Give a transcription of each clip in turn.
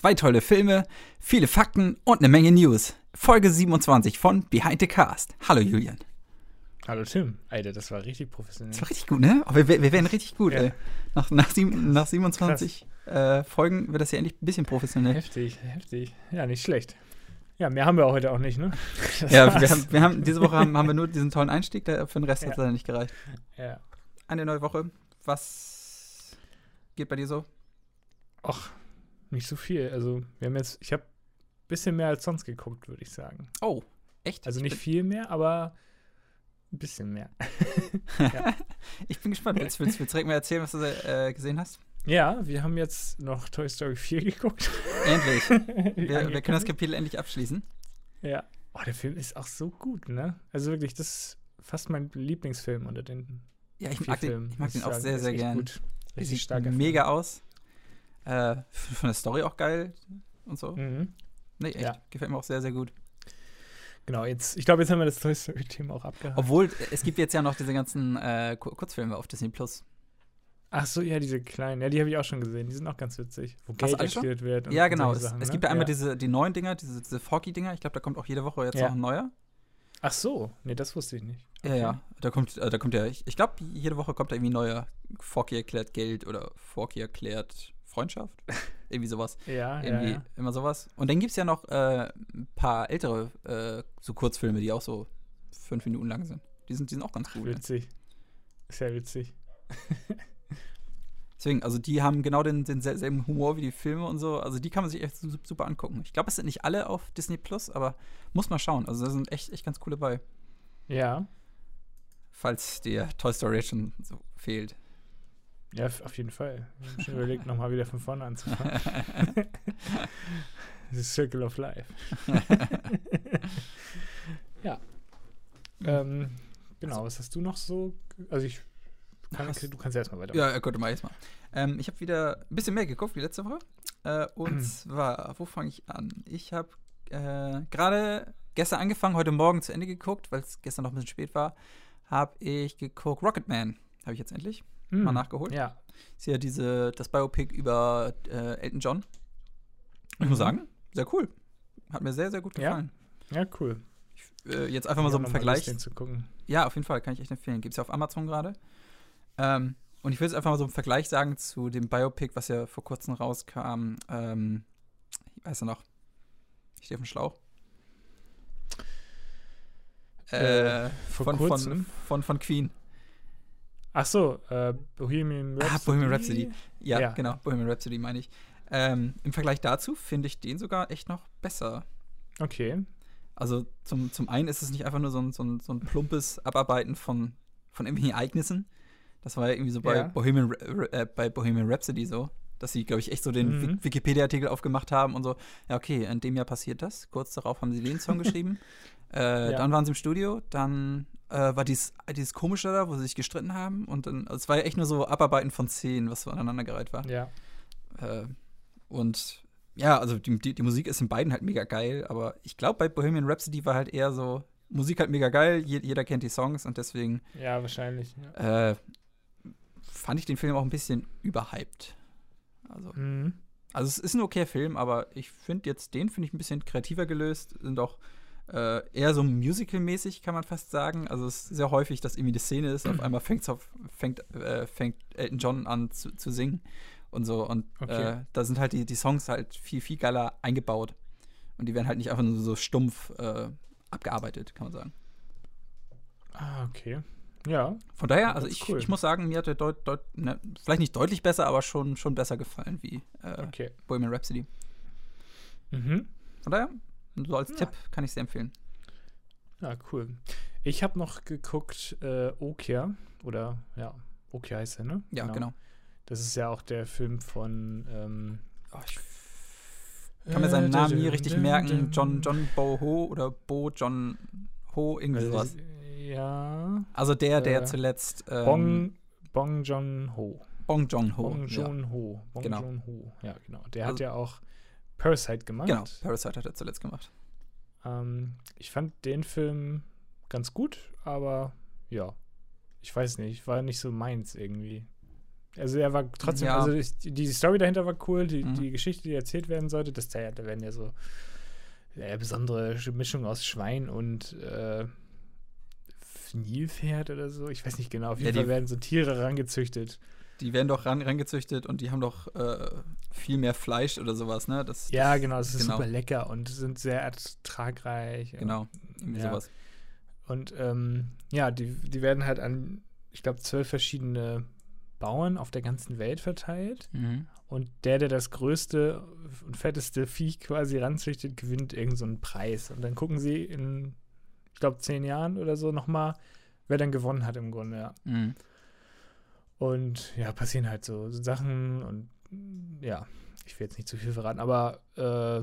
Zwei tolle Filme, viele Fakten und eine Menge News. Folge 27 von Behind the Cast. Hallo Julian. Hallo Tim. Alter, das war richtig professionell. Das war richtig gut, ne? Wir, wir werden richtig gut, Ja. ey. Nach, nach, sieben, nach 27 äh, Folgen wird das ja endlich ein bisschen professionell. Heftig, heftig. Ja, nicht schlecht. Ja, mehr haben wir heute auch nicht, ne? Das Ja, wir haben, wir haben, diese Woche haben, haben wir nur diesen tollen Einstieg, der, für den Rest hat es Ja. leider nicht gereicht. Ja. Eine neue Woche. Was geht bei dir so? Ach, nicht so viel. Also, wir haben jetzt, ich habe ein bisschen mehr als sonst geguckt, würde ich sagen. Oh, echt? Also Ich nicht viel mehr, aber ein bisschen mehr. Ich bin gespannt. Willst, willst, willst du direkt mal erzählen, was du äh, gesehen hast? Ja, wir haben jetzt noch Toy Story 4 geguckt. Endlich. Wir, wir können das. Kapitel endlich abschließen. Ja. Oh, der Film ist auch so gut, ne? Also wirklich, das ist fast mein Lieblingsfilm unter den Ja, ich vier mag den, Filmen. ich mag den auch sehr, sehr echt gern. Gut. Richtig sieht starker mega aus. Äh, von der Story auch geil und so. Mhm. Nee, echt. Ja. Gefällt mir auch sehr, sehr gut. Genau, jetzt, ich glaube, jetzt haben wir das Toy Story-Thema auch abgehakt. Obwohl, es gibt jetzt ja noch diese ganzen äh, Ku- Kurzfilme auf Disney Plus. Ach so, ja, diese kleinen. Ja, die habe ich auch schon gesehen. Die sind auch ganz witzig. Wo Geld erklärt wird. und- Ja, genau. Es, Sachen, es ne? gibt ja einmal ja. diese, die neuen Dinger, diese, diese Forky-Dinger. Ich glaube, da kommt auch jede Woche jetzt Ja. noch ein neuer. Ach so, nee, das wusste ich nicht. Ja, ja. Da kommt, äh, da kommt ja, ich, ich glaube, jede Woche kommt da irgendwie ein neuer Forky erklärt Geld oder Forky erklärt Freundschaft. irgendwie sowas. Ja, ja, Irgendwie ja. immer sowas. Und dann gibt es ja noch äh, ein paar ältere äh, so Kurzfilme, die auch so fünf Minuten lang sind. Die sind, die sind auch ganz cool. Ne? Witzig. Sehr witzig. Deswegen, also die haben genau den, denselben Humor wie die Filme und so. Also die kann man sich echt su- super angucken. Ich glaube, es sind nicht alle auf Disney Plus, aber muss mal schauen. Also da sind echt, echt ganz coole bei. Ja, Falls dir Toy Story schon so fehlt. Ja, auf jeden Fall. Ich habe schon überlegt, nochmal wieder von vorne anzufangen. The Circle of Life. ja. Ähm, genau, was hast du noch so? Also ich kann, Was? du kannst erstmal weiter. Ja, gut, mal jetzt mal. Ähm, ich habe wieder ein bisschen mehr geguckt wie letzte Woche. Äh, und zwar, wo fange ich an? Ich habe äh, gerade gestern angefangen, heute Morgen zu Ende geguckt, weil es gestern noch ein bisschen spät war. Habe ich geguckt, Rocketman. Habe ich jetzt endlich Hm, mal nachgeholt. Ja. Ist ja diese, das Biopic über äh, Elton John. Ich muss Mhm. sagen, sehr cool. Hat mir sehr, sehr gut Ja. gefallen. Ja, cool. Äh, jetzt einfach mal so Ja, noch Vergleich. Lust, zu gucken. Ja, auf jeden Fall, kann ich echt empfehlen. Gibt es ja auf Amazon gerade. Ähm, und ich will jetzt einfach mal so im Vergleich sagen zu dem Biopic, was ja vor kurzem rauskam. Ähm, ich weiß ja noch. Ich stehe auf dem Schlauch. Äh, vor von, von, kurzem? von, von Queen. Ach so, äh, Bohemian Rhapsody. Ah, Bohemian Rhapsody. Ja, Ja. genau, Bohemian Rhapsody meine ich. Ähm, Im Vergleich dazu finde ich den sogar echt noch besser. Okay. Also zum, zum einen ist es nicht einfach nur so ein, so ein, so ein plumpes Abarbeiten von, von irgendwelchen Ereignissen. Das war ja irgendwie so bei, Ja. Bohemian, äh, bei Bohemian Rhapsody so, dass sie, glaube ich, echt so den Mhm. Wik- Wikipedia-Artikel aufgemacht haben und so, ja, okay, in dem Jahr passiert das. Kurz darauf haben sie den Song geschrieben. Äh, Ja. Dann waren sie im Studio, dann äh, war dieses, dieses Komische da, wo sie sich gestritten haben und dann, also es war ja echt nur so Abarbeiten von Szenen, was so aneinandergereiht war. Ja. Äh, und ja, also die, die, die Musik ist in beiden halt mega geil, aber ich glaube, bei Bohemian Rhapsody war halt eher so, Musik halt mega geil, je, jeder kennt die Songs und deswegen Ja, wahrscheinlich. Ja. äh, fand ich den Film auch ein bisschen überhyped. Also, Mhm. also es ist ein okayer Film, aber ich finde jetzt den finde ich ein bisschen kreativer gelöst, sind auch äh, eher so musical-mäßig, kann man fast sagen. Also es ist sehr häufig, dass irgendwie eine Szene ist, auf einmal fängt's auf, fängt, äh, fängt Elton John an zu, zu singen und so. Und Okay. äh, da sind halt die, die Songs halt viel, viel geiler eingebaut. Und die werden halt nicht einfach nur so stumpf äh, abgearbeitet, kann man sagen. Ah, okay. Ja. Von daher, also ich, cool. ich muss sagen, mir hat der deut, deut, ne, vielleicht nicht deutlich besser, aber schon, schon besser gefallen wie äh, Okay. Bohemian Rhapsody. Mhm. Von daher, so als Ja. Tipp kann ich sehr empfehlen. Ja, cool. Ich habe noch geguckt, äh, Okia. Oder, ja, Okia heißt er, ne? Ja, genau. Das ist ja auch der Film von, ähm, Oh, ich kann mir seinen äh, Namen nie richtig merken. John, John Bo Ho oder Bo John Ho, irgendwie Also, sowas. Ja. Also der, der äh, zuletzt ähm, Bong, Bong John Ho. Bong Joon Ho. Bong ja. Joon Ho. Bong Genau. Joon Ho. Ja, genau. Der Also- hat ja auch Parasite gemacht. Genau, Parasite hat er zuletzt gemacht. Ähm, ich fand den Film ganz gut, aber ja, ich weiß nicht, war nicht so meins irgendwie. Also er war trotzdem, Ja. also ich, die Story dahinter war cool, die, Mhm. die Geschichte, die erzählt werden sollte, das da, werden ja so ja, besondere Mischung aus Schwein und äh, Nilpferd oder so. Ich weiß nicht genau. Auf jeden Ja, die- Fall werden so Tiere rangezüchtet. Die werden doch ran, rangezüchtet und die haben doch äh, viel mehr Fleisch oder sowas, ne? Das, Ja, genau, es ist genau. super lecker und sind sehr ertragreich. Genau, irgendwie Ja. sowas. Und ähm, ja, die, die werden halt an, ich glaube, zwölf verschiedene Bauern auf der ganzen Welt verteilt. Mhm. Und der, der das größte und fetteste Viech quasi ranzüchtet, gewinnt irgendeinen so einen Preis. Und dann gucken sie in, ich glaube, zehn Jahren oder so nochmal, wer dann gewonnen hat im Grunde, ja. Mhm. Und ja, passieren halt so Sachen und mm, ja, ich will jetzt nicht zu viel verraten, aber äh,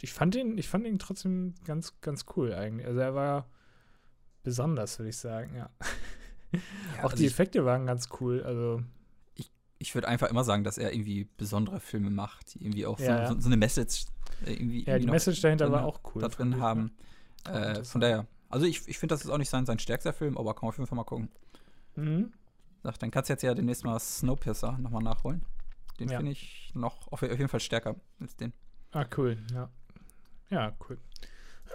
ich fand ihn, ich fand ihn trotzdem ganz, ganz cool eigentlich. Also er war besonders, würde ich sagen, ja. Ja, Auch also die Effekte waren ganz cool. Also ich würde einfach immer sagen, dass er irgendwie besondere Filme macht, die irgendwie auch so, Ja, ja. so, so eine Message äh, irgendwie, ja, irgendwie die Message dahinter war auch cool. da drin ich, haben. Ja. Äh, von daher, also ich, ich finde, das ist auch nicht sein, sein stärkster Film, aber kann man auf jeden Fall mal gucken. Mhm. Sag, dann kannst du jetzt ja demnächst mal Snowpiercer nochmal nachholen. Den Ja. finde ich noch auf, jeden Fall stärker als den. Ah, cool, ja. Ja, cool.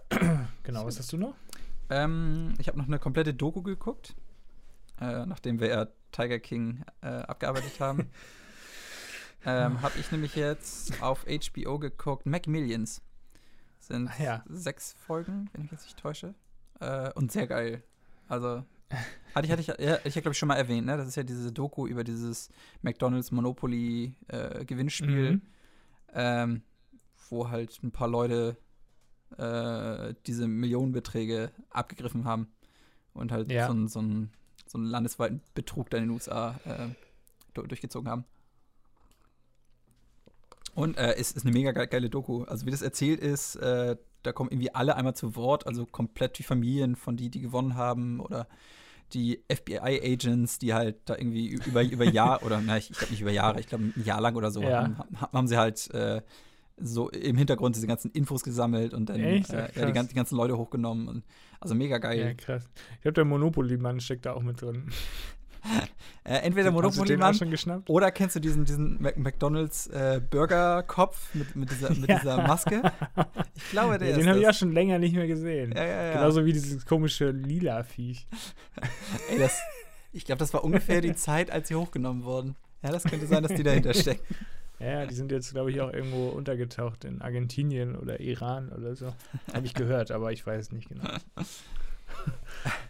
genau, was hast du noch? Ähm, ich habe noch eine komplette Doku geguckt, äh, nachdem wir ja Tiger King äh, abgearbeitet haben. ähm, habe ich nämlich jetzt auf HBO geguckt, Macmillions. Sind Ach ja. sechs Folgen, wenn ich jetzt nicht täusche. Äh, und sehr geil. Also, hatte ich, hatte ich, ja, ich glaube ich schon mal erwähnt, ne? Das ist ja diese Doku über dieses McDonalds Monopoly äh, Gewinnspiel Mhm. ähm, wo halt ein paar Leute äh, diese Millionenbeträge abgegriffen haben und halt Ja. so, einen, so, einen, so einen landesweiten Betrug da in den USA äh, du- durchgezogen haben. Und äh, es ist eine mega ge- geile Doku. Also wie das erzählt ist, äh, da kommen irgendwie alle einmal zu Wort, also komplett die Familien von die, die gewonnen haben oder die FBI-Agents, die halt da irgendwie über, über Jahr oder na, ich, ich glaube nicht über Jahre, ich glaube ein Jahr lang oder so, Ja. haben, haben, sie halt äh, so im Hintergrund diese ganzen Infos gesammelt und dann äh, ja, die, krass. gan- die ganzen Leute hochgenommen. Und, also mega Ja, geil. krass. Ich glaube, der Monopoly-Mann steckt da auch mit drin. Äh, entweder Monopoly-Mann oder kennst du diesen, diesen Mac McDonalds äh, Burger-Kopf mit, mit, dieser, mit Ja. dieser Maske? Ich glaube, der Ja, ist den habe ich auch schon länger nicht mehr gesehen. Ja, ja, ja. Genauso wie dieses komische lila Viech. Ey, das, ich glaube, das war ungefähr die Zeit, als sie hochgenommen wurden. Ja, das könnte sein, dass die dahinter stecken. Ja, die sind jetzt, glaube ich, auch irgendwo untergetaucht in Argentinien oder Iran oder so. Habe ich gehört, aber ich weiß es nicht genau.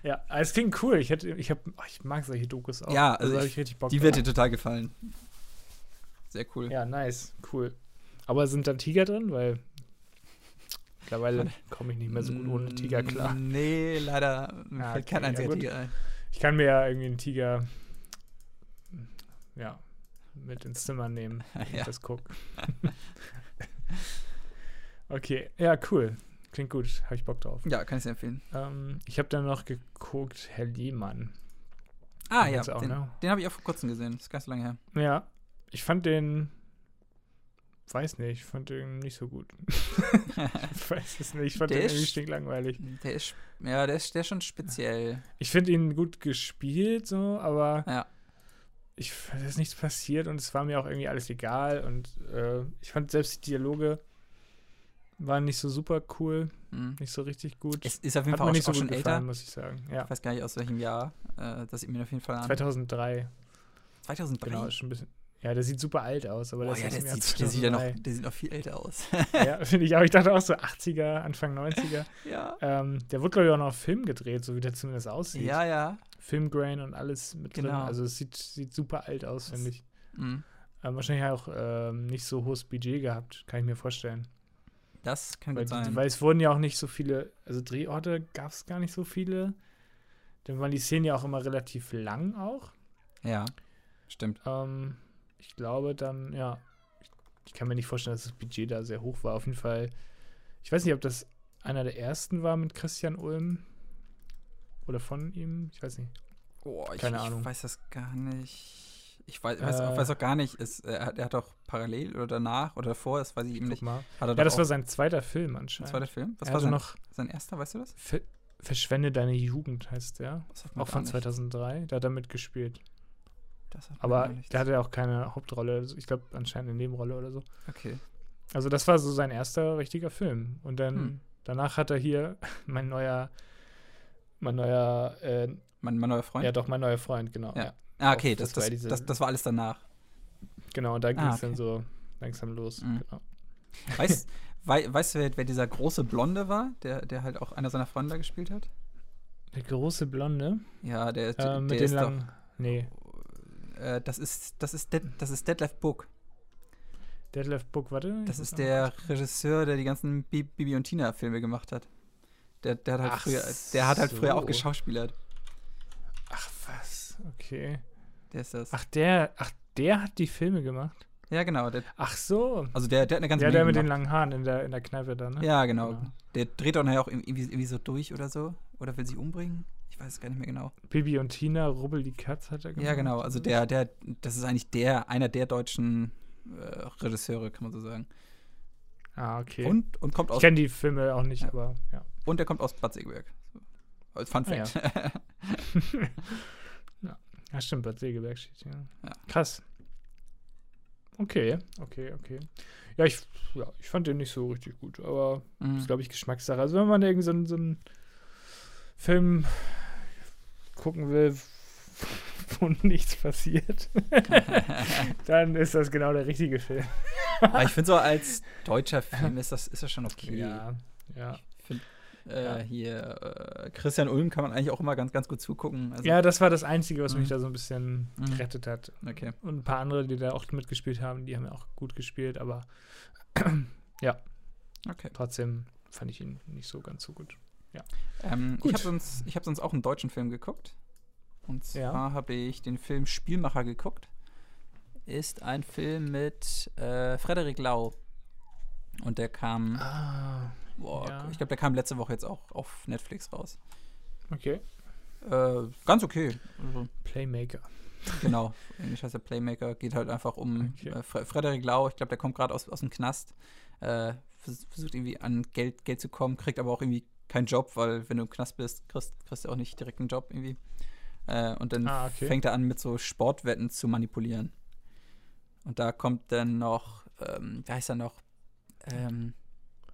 Ja, es klingt cool. Ich, hätte, ich, hab, oh, ich mag solche Dokus auch. Ja, also habe ich- ich richtig Bock Die wird dir total gefallen. Sehr cool. Ja, nice, cool. Aber sind da Tiger drin? Weil mittlerweile komme ich nicht mehr so gut ohne Tiger klar. Nee, leider Ah, fällt kein okay, ja, einziger gut. Tiger ein. Ich kann mir ja irgendwie einen Tiger ja, mit ins Zimmer nehmen, wenn ich Ja. das gucke. okay, ja, cool. Klingt gut, habe ich Bock drauf. Ja, kann ich sehr empfehlen. Ähm, ich habe dann noch geguckt, Herr Lehmann. Ah, Den ja, auch, den, ne? den habe ich auch vor kurzem gesehen. Das ist so lange her. Ja, ich fand den, weiß nicht, ich fand den nicht so gut. ich weiß es nicht, ich fand Der den ist- irgendwie stinklangweilig. Der ist, ja, der ist, der ist schon speziell. Ich finde ihn gut gespielt, so, aber Ja. ich es ist nichts passiert und es war mir auch irgendwie alles egal und äh, ich fand selbst die Dialoge waren nicht so super cool, Mhm. nicht so richtig gut. Es ist auf jeden Hat Fall auch, nicht so auch schon gefallen, älter. muss ich sagen. Ja, Ich weiß gar nicht, aus welchem Jahr. Äh, das sieht mir auf jeden Fall an. 2003, 2003. genau, ist schon ein bisschen. Ja, der sieht super alt aus, aber das ja, ist der, sieht, der, sieht ja noch, 2003. der sieht noch viel älter aus. Ja, finde ich auch. Ich dachte auch so 80er, Anfang 90er. ja. Ähm, der wurde, glaube ich, auch noch auf Film gedreht, so wie der zumindest aussieht. Ja, ja. Filmgrain und alles mit drin. Genau. Also es sieht, sieht super alt aus, finde ich. Mhm. Ähm, wahrscheinlich auch ähm, nicht so hohes Budget gehabt, kann ich mir vorstellen. Das kann Weil, gut sein. weil es wurden ja auch nicht so viele, also Drehorte gab es gar nicht so viele. Dann waren die Szenen ja auch immer relativ lang auch. ja, stimmt. Ähm, ich glaube dann, ja, ich, ich kann mir nicht vorstellen, dass das Budget da sehr hoch war. Auf jeden Fall, ich weiß nicht, ob das einer der ersten war mit Christian Ulm oder von ihm, ich weiß nicht. Oh, ich, Keine ich Ahnung. weiß das gar nicht. Ich weiß, weiß, Äh. weiß auch gar nicht. Es, er, hat, er hat doch parallel oder danach oder davor, das weiß ich eben nicht. mal. Er Ja, das auch war sein zweiter Film ein anscheinend. zweiter Film. Was er war sein, noch sein erster, weißt du das? Ver Verschwende deine Jugend, heißt der. Auch von nicht. 2003. Da hat er mitgespielt. Aber der hatte auch keine Hauptrolle. Ich glaube, anscheinend eine Nebenrolle oder so. Okay. Also das war so sein erster richtiger Film. Und dann Hm. danach hat er hier mein neuer, mein neuer, äh, Mein, mein neuer Freund? ja doch, mein neuer Freund, genau. Ja. Ja. Ah, okay, Auf- das, das war das, diese- das, war alles danach. Genau, und da ging es Ah, okay. dann so langsam los. Mhm. Genau. Weißt, wei, weißt du, wer, wer dieser große Blonde war, der, der halt auch einer seiner Freunde da gespielt hat? Der große Blonde Ja, der, äh, der mit ist den langen. Nee, doch. Äh, das ist, das ist, Dead, das ist Detlef Book. Detlef Book, warte. Das ist der Regisseur, der die ganzen Bi- Bibi und Tina Filme gemacht hat. Der, der hat halt Ach früher, der hat halt früher auch so. geschauspielert. Okay. Der ist das. Ach der, ach der hat die Filme gemacht. Ja, genau. Der, Ach so. also der, der hat eine ganze Ja, der Menge mit den gemacht. langen Haaren in der, in der Kneipe da, ne? Ja, genau. Genau. Der dreht doch nachher auch irgendwie, irgendwie so durch oder so. Oder will sich umbringen. Ich weiß es gar nicht mehr genau. Bibi und Tina, Rubbel die Katz hat er gemacht. Ja, genau. Also der, der, das ist eigentlich der, einer der deutschen äh, Regisseure, kann man so sagen. Ah, okay. Und, und kommt ich aus kenne die Filme auch nicht, Ja. aber ja. und der kommt aus Bad Segeberg. Als Fun Ah, Fact. Ja, stimmt, Bad Segeberg steht hier. Ja. Krass. Okay, okay, okay. Ja, ich, ja, ich fand den nicht so richtig gut, aber Mhm. ist, glaube ich, Geschmackssache. Also, wenn man irgend so, einen- so einen Film gucken will, wo nichts passiert, dann ist das genau der richtige Film. Aber ich finde so als deutscher Film ist das, ist das schon okay. Ja, ja. Ich finde äh, Ja. hier äh, Christian Ulm kann man eigentlich auch immer ganz, ganz gut zugucken. Also, Ja, das war das Einzige, was mich Mhm. da so ein bisschen Mhm. gerettet hat. Okay. Und ein paar andere, die da auch mitgespielt haben, die haben ja auch gut gespielt, aber Okay. trotzdem fand ich ihn nicht so ganz so gut. Ähm, Gut. Ich habe sonst, ich hab sonst auch einen deutschen Film geguckt. Und Ja. zwar habe ich den Film Spielmacher geguckt. Ist ein Film mit äh, Frederik Lau. Und der kam, Ah, boah, ja. ich glaube, der kam letzte Woche jetzt auch auf Netflix raus. okay. Äh, ganz okay. Also, Playmaker. genau. Englisch heißt der Playmaker. Geht halt einfach um Okay. äh, Fre Frederik Lau. Ich glaube, der kommt gerade aus, aus dem Knast. Äh, vers versucht irgendwie an Geld, Geld zu kommen, kriegt aber auch irgendwie keinen Job, weil wenn du im Knast bist, kriegst, kriegst du auch nicht direkt einen Job irgendwie. Äh, und dann Ah, okay. fängt er an, mit so Sportwetten zu manipulieren. Und da kommt dann noch, ähm, wie heißt er noch? Ähm,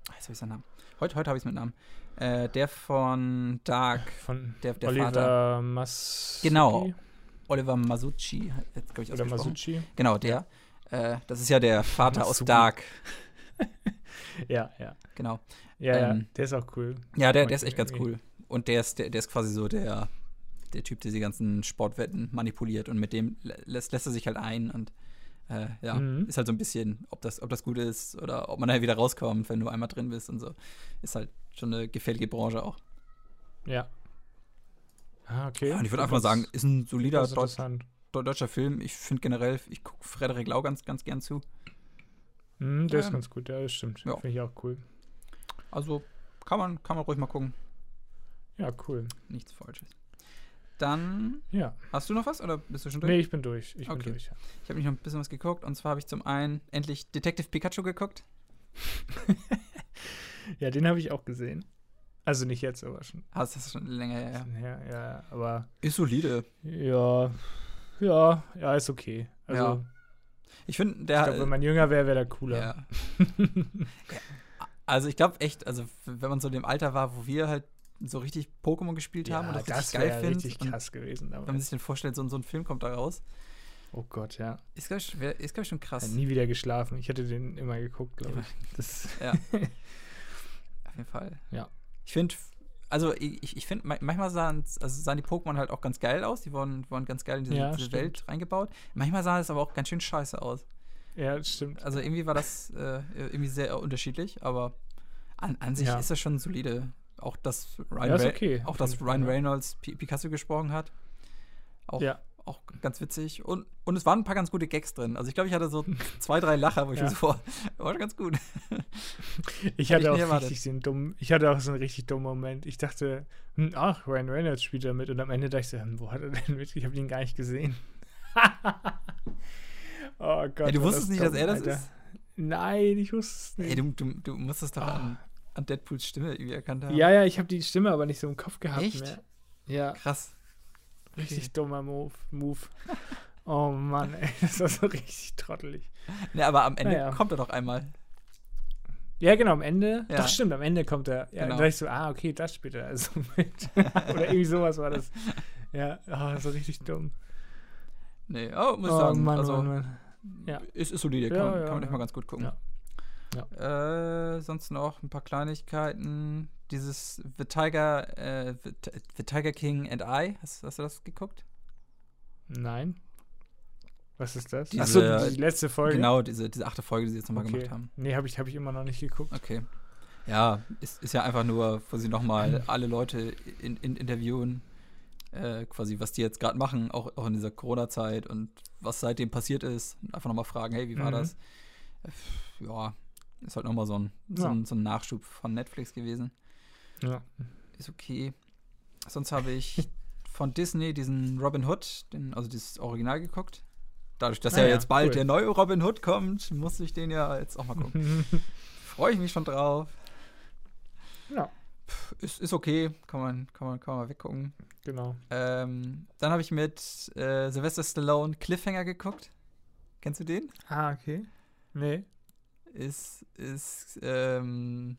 ah, jetzt habe ich seinen Namen. Heute, heute habe ich es mit Namen. Äh, der von Dark, Von der, der Oliver Vater. Mas Genau. Oliver Masucci, jetzt ich Oder. Masucci. Genau, der. Äh, das ist ja der Vater aus Masucci. Dark. Ja, ja. Genau. Ja, Ähm, ja, der ist auch cool. Ja, der, der ist echt ganz cool. Und der ist, der, der ist quasi so der, der Typ, der die ganzen Sportwetten manipuliert und mit dem lä- lässt, lässt er sich halt ein und äh, ja, Mhm. ist halt so ein bisschen, ob das, ob das gut ist oder ob man da wieder rauskommt, wenn du einmal drin bist und so. Ist halt schon eine gefährliche Branche auch. Ja. Ah, okay. Ja, und ich würde einfach mal sagen, ist ein solider ist Deut interessant. Deu- deutscher Film. Ich finde generell, ich gucke Frederik Lau ganz, ganz gern zu. Hm, der ist Ähm, ganz gut, ja, das stimmt. ja. Finde ich auch cool. Also kann man, kann man ruhig mal gucken. Ja, cool. Nichts Falsches. Dann, Ja. hast du noch was oder bist du schon durch? Nee, ich bin durch. Ich Okay. bin durch. Ich habe mich noch ein bisschen was geguckt und zwar habe ich zum einen endlich Detective Pikachu geguckt. ja, den habe ich auch gesehen. Also nicht jetzt, aber schon. Ah, das ist schon länger her. Ja. Ja, ja, aber Ist solide. ja, ja, ja, ist okay. Also, Ja. Ich finde, ich der. glaube, wenn man jünger wäre, wäre der cooler. ja. Also ich glaube echt, also wenn man so in dem Alter war, wo wir halt so richtig Pokémon gespielt haben und das, das richtig geil wäre findet. richtig krass gewesen. Wenn man damals. sich dann vorstellt, so, so ein Film kommt da raus, Oh Gott, ja. ist glaube ich, wär- ist, glaub ich schon Ich krass. hab nie wieder geschlafen. Ich hätte den immer geguckt, glaube ich. Das, Ja. Auf jeden Fall. Ja. Ich finde, also ich, ich finde, manchmal sahen, also sahen die Pokémon halt auch ganz geil aus. Die wurden, wurden ganz geil in diese, Ja, diese. Welt reingebaut. Manchmal sah es aber auch ganz schön scheiße aus. ja, das stimmt. Also irgendwie war das äh, irgendwie sehr unterschiedlich, aber an, an sich Ja. ist das schon solide. Auch dass Ryan, Ja, okay, auch dass Ryan ja. Reynolds P Picasso gesprochen hat. Auch, Ja. auch ganz witzig. Und, und es waren ein paar ganz gute Gags drin. Also ich glaube, ich hatte so zwei, drei Lacher, wo ich Ja. mir so vor, war ganz gut. Ich ich hatte nie auch richtig den dummen, ich hatte auch so einen richtig dummen Moment. Ich dachte, hm, ach, Ryan Reynolds spielt da mit und am Ende dachte ich, so, hm, wo hat er denn mit? Ich habe ihn gar nicht gesehen. oh Gott. Ey, du wusstest nicht, dass er das Alter. ist? Nein, ich wusste es nicht. Ey, du, du, du musst es doch Ah. an, an Deadpools Stimme irgendwie erkannt haben. ja, ja, ich habe die Stimme aber nicht so im Kopf gehabt Echt? mehr. Ja, Krass. richtig dummer Move. Move. Oh Mann, ey, das war so richtig trottelig. Ne, aber am Ende Naja. kommt er doch einmal. Ja, genau, am Ende. Ja. Doch, stimmt, am Ende kommt er. Ja, Genau. dann dachte ich so, ah, okay, das spielt er also mit. Oder irgendwie sowas war das. Ja, oh, so richtig dumm. Nee, oh, muss ich oh sagen. Mann, also, Mann, Mann. Ja. Ist, ist solide, kann, Ja, man- ja, kann man echt ja. mal ganz gut gucken. Äh, sonst noch ein paar Kleinigkeiten. Dieses The Tiger, äh, The, The Tiger King and I, hast, hast du das geguckt? Nein. Was ist das? Diese- Achso, die letzte Folge. Genau, diese, diese achte Folge, die sie jetzt nochmal okay. gemacht haben. Nee, habe ich, hab ich immer noch nicht geguckt. Okay. Ja, ist, ist ja einfach nur, wo sie nochmal alle Leute in, in interviewen, äh, quasi, was die jetzt gerade machen, auch, auch in dieser Corona-Zeit und was seitdem passiert ist. Einfach nochmal fragen, hey, wie war Mhm. das? Äh, Ja, ist halt nochmal so ein, so, ein, so ein Nachschub von Netflix gewesen. Ja. Ist okay. Sonst habe ich von Disney diesen Robin Hood, den, also dieses Original geguckt. Dadurch, dass Ah ja ja, jetzt bald cool. der neue Robin Hood kommt, muss ich den ja jetzt auch mal gucken. Freue ich mich schon drauf. ja, Pff, Ist, ist okay, kann man, kann man, kann man weggucken. genau. Ähm, dann habe ich mit äh, Sylvester Stallone Cliffhanger geguckt. Kennst du den? Ah, okay. Nee. Ist, ist, ähm,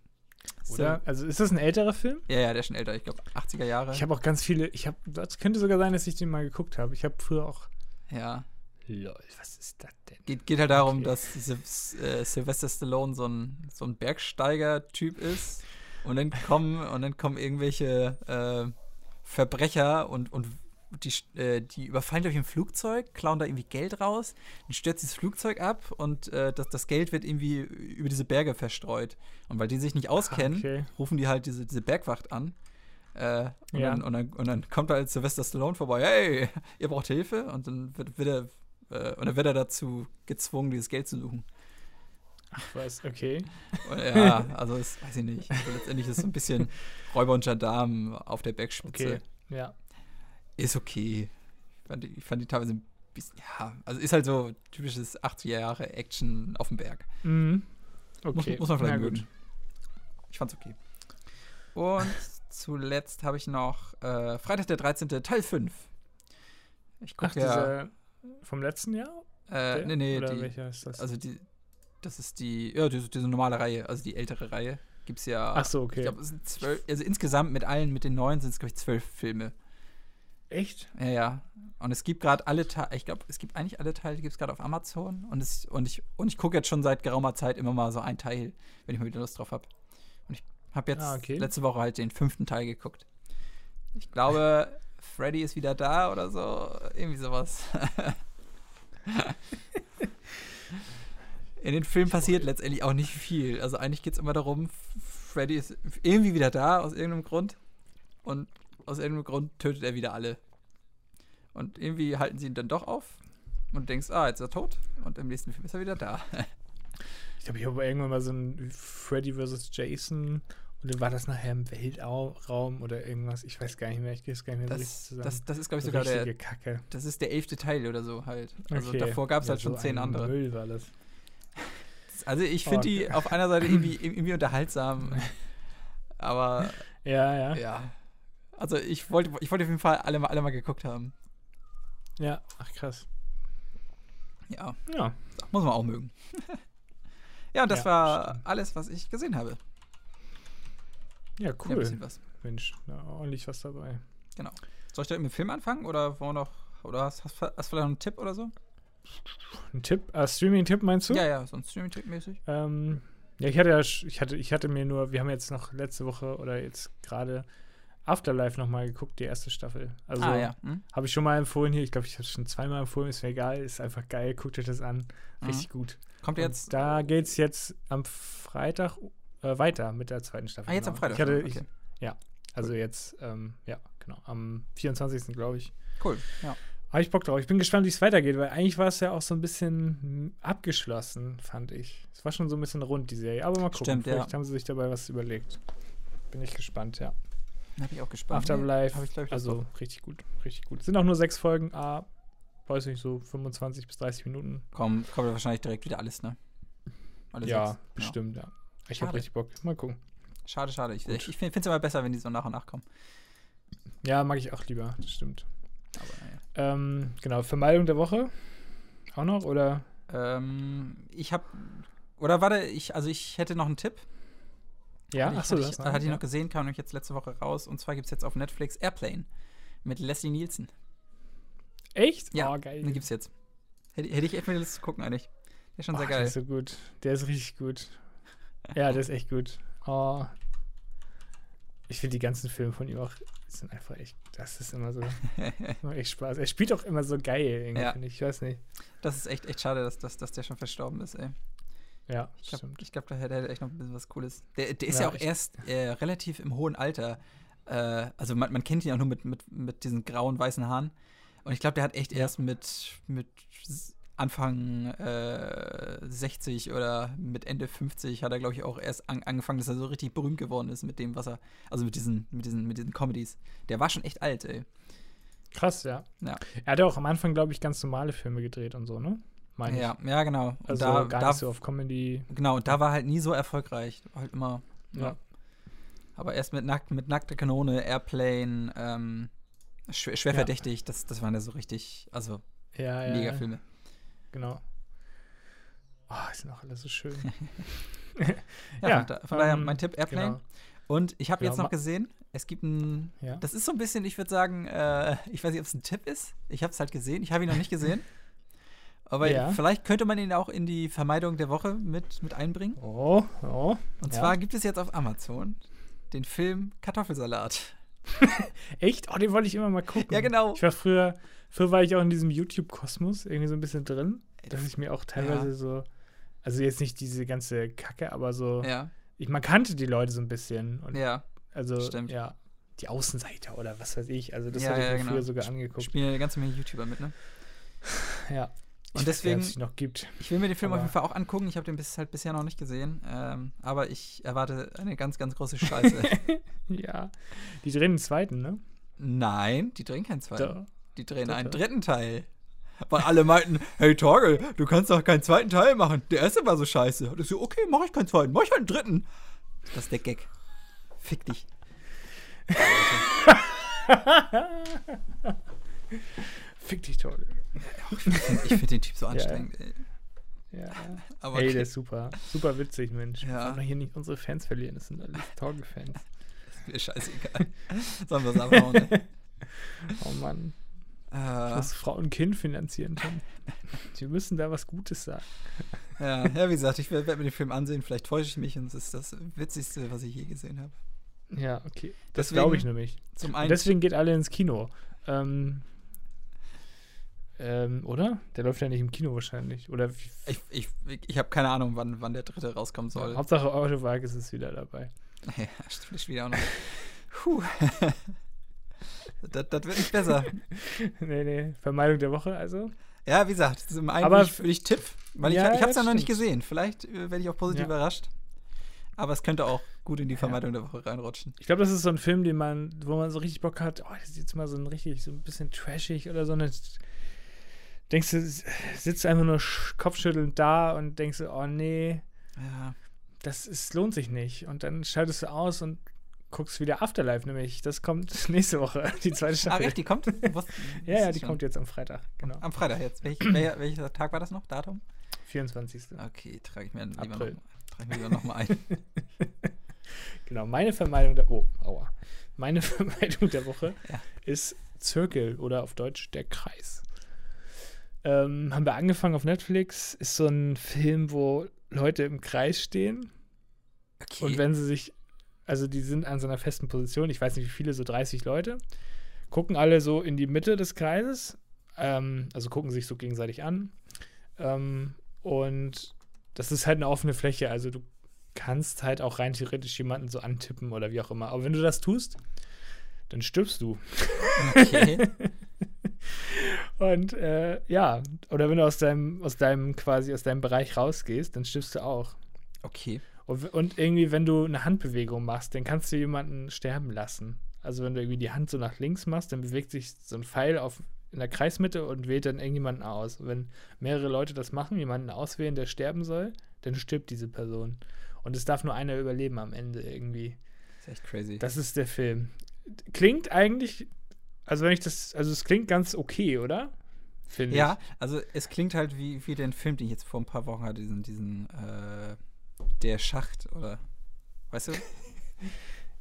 Oder? Also ist das ein älterer Film? Ja, ja, der ist schon älter, ich glaube 80er Jahre. Ich habe auch ganz viele, ich habe, das könnte sogar sein, dass ich den mal geguckt habe. Ich habe früher auch, ja. lol, was ist das denn? Geht, geht halt darum, Okay. dass äh, Sylvester Stallone so ein, so ein Bergsteiger-Typ ist. Und dann kommen, und dann kommen irgendwelche äh, Verbrecher und, und die, äh, die überfallen, glaube ich, ein Flugzeug, klauen da irgendwie Geld raus, dann stürzt dieses Flugzeug ab und äh, das, das Geld wird irgendwie über diese Berge verstreut. Und weil die sich nicht auskennen, okay. rufen die halt diese, diese Bergwacht an. Äh, und, Ja. dann, und, dann, und dann kommt halt Sylvester Stallone vorbei, hey, ihr braucht Hilfe. Und dann wird, wird er, äh, und dann wird er dazu gezwungen, dieses Geld zu suchen. Ach was, okay. Und, ja, also das weiß ich nicht. Also letztendlich ist es so ein bisschen Räuber und Gendarmen auf der Bergspitze. Okay. Ja. Ist okay. Ich fand, die, ich fand die teilweise ein bisschen, ja, also ist halt so typisches 80er Jahre Action auf dem Berg. Mhm. Muss, Okay. muss man vielleicht mögen. Ich fand's okay. Und zuletzt habe ich noch äh, Freitag der 13. Teil 5. Ich gucke ja. vom letzten Jahr? Äh, Der? nee, nee, Oder die, welcher ist das? also die, das ist die, ja, diese, diese normale Reihe, also die ältere Reihe. Gibt's ja. Ach so, okay. Ich glaube, es sind zwölf, also insgesamt mit allen, mit den neuen sind es, glaube ich, zwölf Filme. Echt? Ja, ja. Und es gibt gerade alle Teile, ich glaube, es gibt eigentlich alle Teile, die gibt es gerade auf Amazon. Und, es, und ich, und ich gucke jetzt schon seit geraumer Zeit immer mal so ein Teil, wenn ich mal wieder Lust drauf habe. Und ich habe jetzt Ah, okay. letzte Woche halt den fünften Teil geguckt. Ich glaube, Freddy ist wieder da oder so. Irgendwie sowas. In den Filmen passiert letztendlich auch nicht viel. Also eigentlich geht es immer darum, Freddy ist irgendwie wieder da aus irgendeinem Grund. Und aus irgendeinem Grund tötet er wieder alle. Und irgendwie halten sie ihn dann doch auf. Und denkst, ah, jetzt ist er tot. Und im nächsten Film ist er wieder da. Ich glaube, ich habe irgendwann mal so ein Freddy vs. Jason und dann war das nachher im Weltraum oder irgendwas. Ich weiß gar nicht mehr, ich gehe es gar nicht mehr so richtig Das, zusammen. das, das ist, glaube ich, So sogar der, Kacke. das ist der elfte Teil oder so halt. Also Okay. davor gab es Ja, halt schon so zehn andere. Müll war das. Also ich finde Oh, die auf einer Seite irgendwie, irgendwie unterhaltsam. Aber Ja, ja. ja. Also ich wollte, ich wollte auf jeden Fall alle mal, alle mal geguckt haben. Ja, ach krass. Ja, Ja, muss man auch mögen. ja, und das Ja, war stimmt. alles, was ich gesehen habe. ja, Ja, ein cool. bisschen was. Mensch, da ordentlich was dabei. Soll ich direkt mit dem Film anfangen oder wollen noch, oder hast, hast, hast du vielleicht noch einen Tipp oder so? Ein Tipp, äh, Streaming-Tipp meinst du? Ja, ja, sonst Streaming-Tipp-mäßig. Ähm, ja, ich hatte ja, ich hatte, ich hatte mir nur, wir haben jetzt noch letzte Woche oder jetzt gerade Afterlife nochmal geguckt, die erste Staffel. Also ah, ja. Hm? habe ich schon mal empfohlen hier. Ich glaube, ich habe es schon zweimal empfohlen, ist mir egal, ist einfach geil, guckt euch das an. Mhm. Richtig gut. Kommt Und jetzt. da geht es jetzt am Freitag äh, weiter mit der zweiten Staffel. ah, jetzt genau. am Freitag. Ich hatte, okay. ich, also jetzt, ähm, ja, genau, am 24. glaube ich. cool. Ja. Habe ich Bock drauf. Ich bin gespannt, wie es weitergeht, weil eigentlich war es ja auch so ein bisschen hm, abgeschlossen, fand ich. Es war schon so ein bisschen rund, die Serie. Aber mal gucken. Stimmt, ja. Vielleicht haben sie sich dabei was überlegt. Bin ich gespannt, ja. Da bin ich auch gespannt. Afterlife, ich, ich, also drauf. richtig gut, richtig gut. Sind auch nur sechs Folgen, ah, weiß nicht, so 25 bis 30 Minuten. Komm, kommt ja wahrscheinlich direkt wieder alles, ne? Alle ja, sechs. bestimmt, ja. Ich habe richtig Bock. Mal gucken. Schade, schade. Ich, ich finde es immer besser, wenn die so nach und nach kommen. Ja, mag ich auch lieber, das stimmt. Aber naja. Ähm, genau, Vermeidung der Woche. Auch noch, oder? Ähm, ich habe oder warte, ich, also ich hätte noch einen Tipp. Ja, Hatte ich, achso, hatte das ich, hatte ich noch gesehen, kam nämlich jetzt letzte Woche raus. Und zwar gibt es jetzt auf Netflix Airplane mit Leslie Nielsen. Echt? Ja, oh, geil. Den gibt's jetzt. Hätte, hätte ich echt mal Lust zu gucken, eigentlich. Der ist schon oh, sehr Der geil. ist so gut. Der ist richtig gut. Ja, der ist echt gut. Oh. Ich finde die ganzen Filme von ihm auch sind einfach echt, das ist immer so, macht echt Spaß. Er spielt auch immer so geil, irgendwie, Ja. finde ich. Ich weiß nicht. das ist echt, echt schade, dass, dass, dass der schon verstorben ist, ey. Ja, Ich glaube, stimmt. glaub, da hätte er echt noch ein bisschen was Cooles. Der, der ist Ja, ja, auch ich- erst äh, relativ im hohen Alter. Äh, also man, man kennt ihn auch nur mit, mit, mit diesen grauen, weißen Haaren. Und ich glaube, der hat echt erst mit, mit Anfang äh, 60 oder mit Ende 50 hat er, glaube ich, auch erst an, angefangen, dass er so richtig berühmt geworden ist mit dem, was er, also mit diesen, mit diesen, mit diesen Comedies. Der war schon echt alt, ey. Krass, ja. Ja. Er hat ja auch am Anfang, glaube ich, ganz normale Filme gedreht und so, ne? Meine ich. Ja, ja, genau. Und Also da, gar da, nicht so auf Comedy. Genau, und da war halt nie so erfolgreich. Halt immer. Ja. Ja. Aber erst mit, nackt, mit nackter Kanone, Airplane, ähm, schwer, schwer Ja. verdächtig, das, das waren ja so richtig, also Ja, ja. mega ja. Filme. Genau. Oh, die sind auch alle so schön. Ja, Ja, von, von daher ähm, mein Tipp, Airplane. Genau. Und ich habe Genau, jetzt noch gesehen, es gibt ein, Ja. das ist so ein bisschen, ich würde sagen, äh, ich weiß nicht, ob es ein Tipp ist. Ich habe es halt gesehen, ich habe ihn noch nicht gesehen. Aber Ja. vielleicht könnte man ihn auch in die Vermeidung der Woche mit, mit einbringen. Oh, oh. Und Ja. zwar gibt es jetzt auf Amazon den Film Kartoffelsalat. Echt? Oh, den wollte ich immer mal gucken. Ja, genau. Ich war früher, früher war ich auch in diesem YouTube-Kosmos irgendwie so ein bisschen drin, dass ich mir auch teilweise Ja. so, also jetzt nicht diese ganze Kacke, aber so, Ja, ich, man kannte die Leute so ein bisschen. Und ja. also, stimmt. ja, die Außenseiter oder was weiß ich. Also das Ja, hatte ich mir genau. früher sogar angeguckt. Spielen eine ganze Menge YouTuber mit, ne? Ja. Und Ich weiß deswegen- die noch gibt. Ich will mir den Film auf Aber- jeden Fall auch angucken. Ich habe den bis, halt bisher noch nicht gesehen. Ähm, aber ich erwarte eine ganz, ganz große Scheiße. Ja. Die drehen den zweiten, ne? Nein, die drehen keinen zweiten. Da. Die drehen Doch, einen doch. dritten Teil. Weil alle meinten, hey Torgel, du kannst doch keinen zweiten Teil machen. Der erste war so scheiße. Und ich so, okay, mach ich keinen zweiten, mach ich halt einen dritten. Das ist der Gag. Fick dich. Fick dich, toll. Ich finde den Typ so anstrengend. ey. Ja. Aber Ey, okay. der ist super. Super witzig, Mensch. Ja. Wir wollen doch hier nicht unsere Fans verlieren. Das sind alles Torge-Fans. ist mir scheißegal. Sollen wir es abhauen? Ne? Oh Mann. Äh, Was Frau und Kind finanzieren können. Sie müssen da was Gutes sagen. ja, ja, wie gesagt, ich werde mir den Film ansehen. Vielleicht täusche ich mich und es ist das Witzigste, was ich je gesehen habe. Ja, okay. Das glaube ich nämlich. Zum Und einen. deswegen geht alle ins Kino. Ähm, ähm, oder? Der läuft ja nicht im Kino wahrscheinlich. Oder Ich, ich, ich habe keine Ahnung, wann, wann der dritte rauskommen soll. Hauptsache Autowag ist es wieder dabei. Ja, stimmt, wieder auch noch. Puh. das, das wird nicht besser. nee, nee. Vermeidung der Woche, also. Ja, wie gesagt, zum einen Aber will ich, Tipp, weil Ja, ich, ich habe es ja ja, noch nicht gesehen. Vielleicht äh, werde ich auch positiv Ja. überrascht. Aber es könnte auch gut in die Vermeidung der Woche reinrutschen. Ich glaube, das ist so ein Film, den man, wo man so richtig Bock hat, oh, das ist jetzt mal so ein richtig, so ein bisschen trashig oder so. Dann denkst du, sitzt einfach nur sch- kopfschüttelnd da und denkst du, oh nee, Ja. das ist, lohnt sich nicht. Und dann schaltest du aus und guckst wieder Afterlife, nämlich. Das kommt nächste Woche, die zweite Ah, Staffel. richtig, kommt? Was, Ja, ja, die schon. kommt jetzt am Freitag, genau. Am Freitag jetzt. Welch, welcher, welcher Tag war das noch? Datum? 24. Okay, trage ich mir lieber noch, April. trage ich mir lieber noch mal ein. Genau, meine Vermeidung der, oh, aua. Meine Vermeidung der Woche Ja. ist Zirkel oder auf Deutsch der Kreis. Ähm, haben wir angefangen auf Netflix, ist so ein Film, wo Leute im Kreis stehen. Okay. und wenn sie sich, also die sind an so einer festen Position, ich weiß nicht wie viele, so 30 Leute, gucken alle so in die Mitte des Kreises, ähm, also gucken sich so gegenseitig an. Ähm, und das ist halt eine offene Fläche, also du kannst halt auch rein theoretisch jemanden so antippen oder wie auch immer, aber wenn du das tust, dann stirbst du. okay. Und äh, ja, oder wenn du aus deinem, aus deinem quasi aus deinem Bereich rausgehst, dann stirbst du auch. Okay. Und, und irgendwie, wenn du eine Handbewegung machst, dann kannst du jemanden sterben lassen. Also wenn du irgendwie die Hand so nach links machst, dann bewegt sich so ein Pfeil auf, in der Kreismitte und wählt dann irgendjemanden aus. Und wenn mehrere Leute das machen, jemanden auswählen, der sterben soll, dann stirbt diese Person. Und es darf nur einer überleben am Ende irgendwie. ist echt crazy. Das ist der Film. Klingt eigentlich Also wenn ich das, also es klingt ganz okay, oder? Finde ja, ich. also es klingt halt wie, wie den Film, den ich jetzt vor ein paar Wochen hatte, diesen, diesen, äh, der Schacht, oder, weißt du?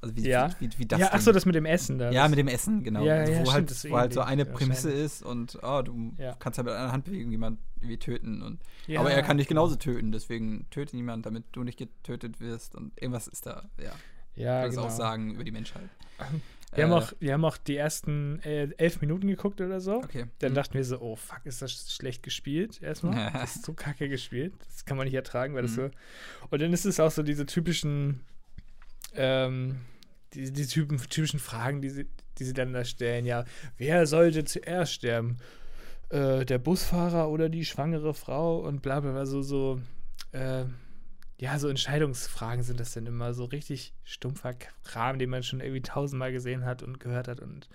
Also wie, ja. wie, wie, wie das Ja, ach so, das mit dem Essen da. Ja, mit dem Essen, genau. Ja, also, wo, ja, halt, wo halt so eine Prämisse ist und oh, du kannst halt mit einer Handbewegung jemand irgendwie töten. Und, aber er kann dich genauso töten, deswegen töte niemand, damit du nicht getötet wirst. Und irgendwas ist da, ja. Ja, ich genau. auch sagen über die Menschheit. Wir, äh, haben auch, wir haben auch die ersten äh, elf Minuten geguckt oder so. Okay. Dann mhm. dachten wir so, oh fuck, ist das schlecht gespielt erstmal. das ist so kacke gespielt. Das kann man nicht ertragen, weil mhm. das so. Und dann ist es auch so diese typischen, ähm, die, die typen, typischen Fragen, die sie, die sie dann da stellen. Ja, wer sollte zuerst sterben? Äh, der Busfahrer oder die schwangere Frau und bla bla bla, so, so, äh, ja, so Entscheidungsfragen sind das dann immer so richtig stumpfer Kram, den man schon irgendwie tausendmal gesehen hat und gehört hat und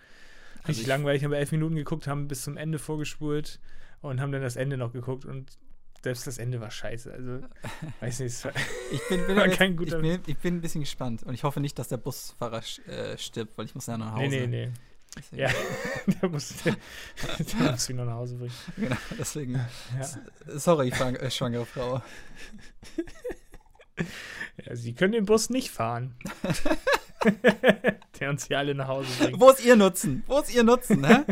also richtig langweilig. Haben wir elf Minuten geguckt, haben bis zum Ende vorgespult und haben dann das Ende noch geguckt und selbst das Ende war scheiße. Also, weiß nicht, ich bin, bin jetzt, kein guter. Ich bin, ich bin, ein bisschen gespannt und ich hoffe nicht, dass der Busfahrer äh, stirbt, weil ich muss ja nach Hause. Nee, nee, nee. Deswegen. Ja, der muss, der, der muss ihn noch nach Hause bringen. Genau, deswegen. Ja. Sorry, äh, schwangere Frau. Ja, Sie können den Bus nicht fahren. der uns hier alle nach Hause bringt. Wo ist Ihr Nutzen? Wo ist Ihr Nutzen, hä?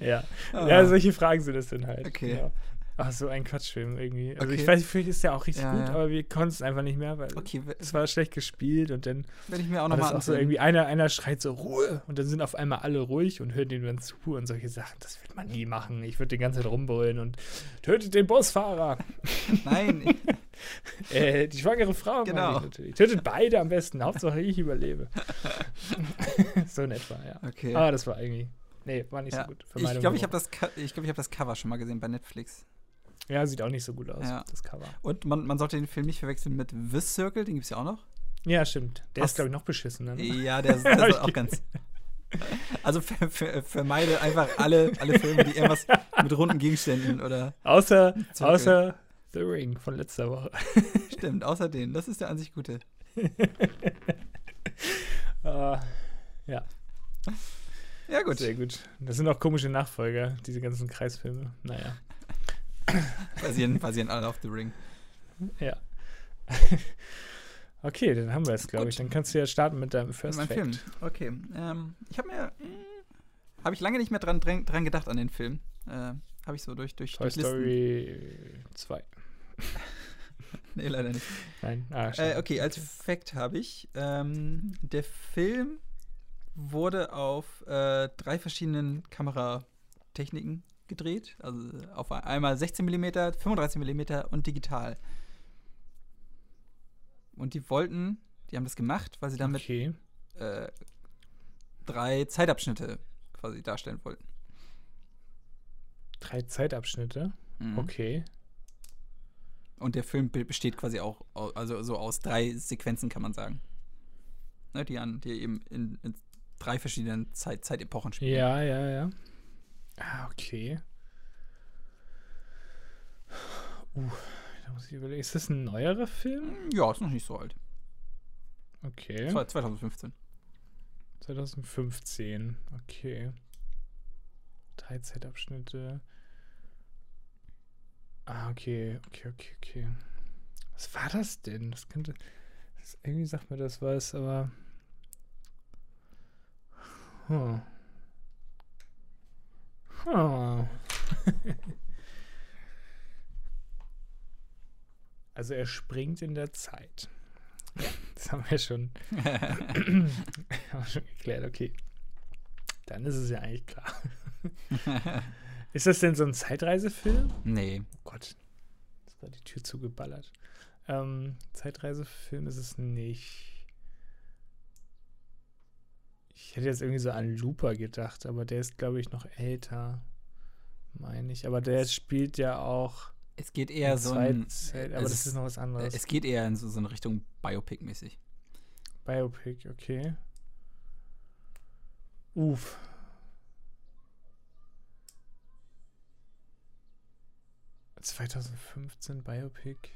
ja. Ah. ja, solche Fragen sind es dann halt. Okay. Genau. Ach, so ein Quatschfilm irgendwie. Also okay. ich weiß, vielleicht ist der auch richtig ja, gut, ja. aber wir konnten es einfach nicht mehr, weil okay. es war schlecht gespielt und dann werde ich mir auch nochmal so irgendwie einer, einer schreit so Ruhe und dann sind auf einmal alle ruhig und hören dem dann zu und solche Sachen. Das wird man nie machen. Ich würde die ganze Zeit rumbrüllen und tötet den Busfahrer. Nein. äh, die schwangere Frau genau. natürlich. Tötet beide am besten. Hauptsache ich überlebe. so in etwa, ja. Okay. Aber das war irgendwie Nee, war nicht ja. so gut. ich glaube, ich habe das, glaub, ich hab das Cover schon mal gesehen bei Netflix. Ja, sieht auch nicht so gut aus, ja. das Cover. Und man, man sollte den Film nicht verwechseln mit The Circle, den gibt es ja auch noch. Ja, stimmt. Der Hast, ist, glaube ich, noch beschissen. Ne? Ja, der, ist, der ist auch ganz. Also ver, ver, vermeide einfach alle, alle Filme, die irgendwas mit runden Gegenständen oder. Außer, außer The Ring von letzter Woche. Stimmt, außer den. Das ist der an sich gute. uh, ja. Ja, gut. Sehr gut. Das sind auch komische Nachfolger, diese ganzen Kreisfilme. Naja. basieren, basieren alle auf The Ring. Ja. okay, dann haben wir es, glaube ich. Dann kannst du ja starten mit deinem First mein Fact. Film. Okay. Ähm, ich habe mir. Hm, habe ich lange nicht mehr dran, dran gedacht an den Film. Äh, habe ich so durch, durch, Toy durch Story 2. nee, leider nicht. Nein. Ah, äh, okay, als Fact habe ich. Ähm, der Film wurde auf äh, drei verschiedenen Kameratechniken gedreht. Also auf einmal 16 mm, 35 mm und digital. Und die wollten, die haben das gemacht, weil sie damit okay. äh, drei Zeitabschnitte quasi darstellen wollten. Drei Zeitabschnitte? Mhm. Okay. Und der Film besteht quasi auch also so aus drei Sequenzen, kann man sagen. Ne, die, an, die eben in, in drei verschiedenen Zeit, Zeitepochen spielen. Ja, ja, ja. Ah, okay. Uh, da muss ich überlegen. Ist das ein neuerer Film? Ja, ist noch nicht so alt. Okay. 2015. 2015, okay. Drei Zeitabschnitte. Ah, okay, okay, okay, okay. Was war das denn? Das könnte. Das, irgendwie sagt mir das was, aber. Hm. Hm. also er springt in der Zeit. Ja, das haben wir schon, haben wir schon geklärt. Okay. Dann ist es ja eigentlich klar. ist das denn so ein Zeitreisefilm? Nee. Oh Gott. Ist gerade die Tür zugeballert. Ähm, Zeitreisefilm ist es nicht. Ich hätte jetzt irgendwie so an Looper gedacht, aber der ist, glaube ich, noch älter. Meine ich. Aber der spielt ja auch. Es geht eher so ein. Zelt, aber das ist, ist noch was anderes. Es geht eher in so, so eine Richtung Biopic-mäßig. Biopic, okay. Uff. ...2015 Biopic.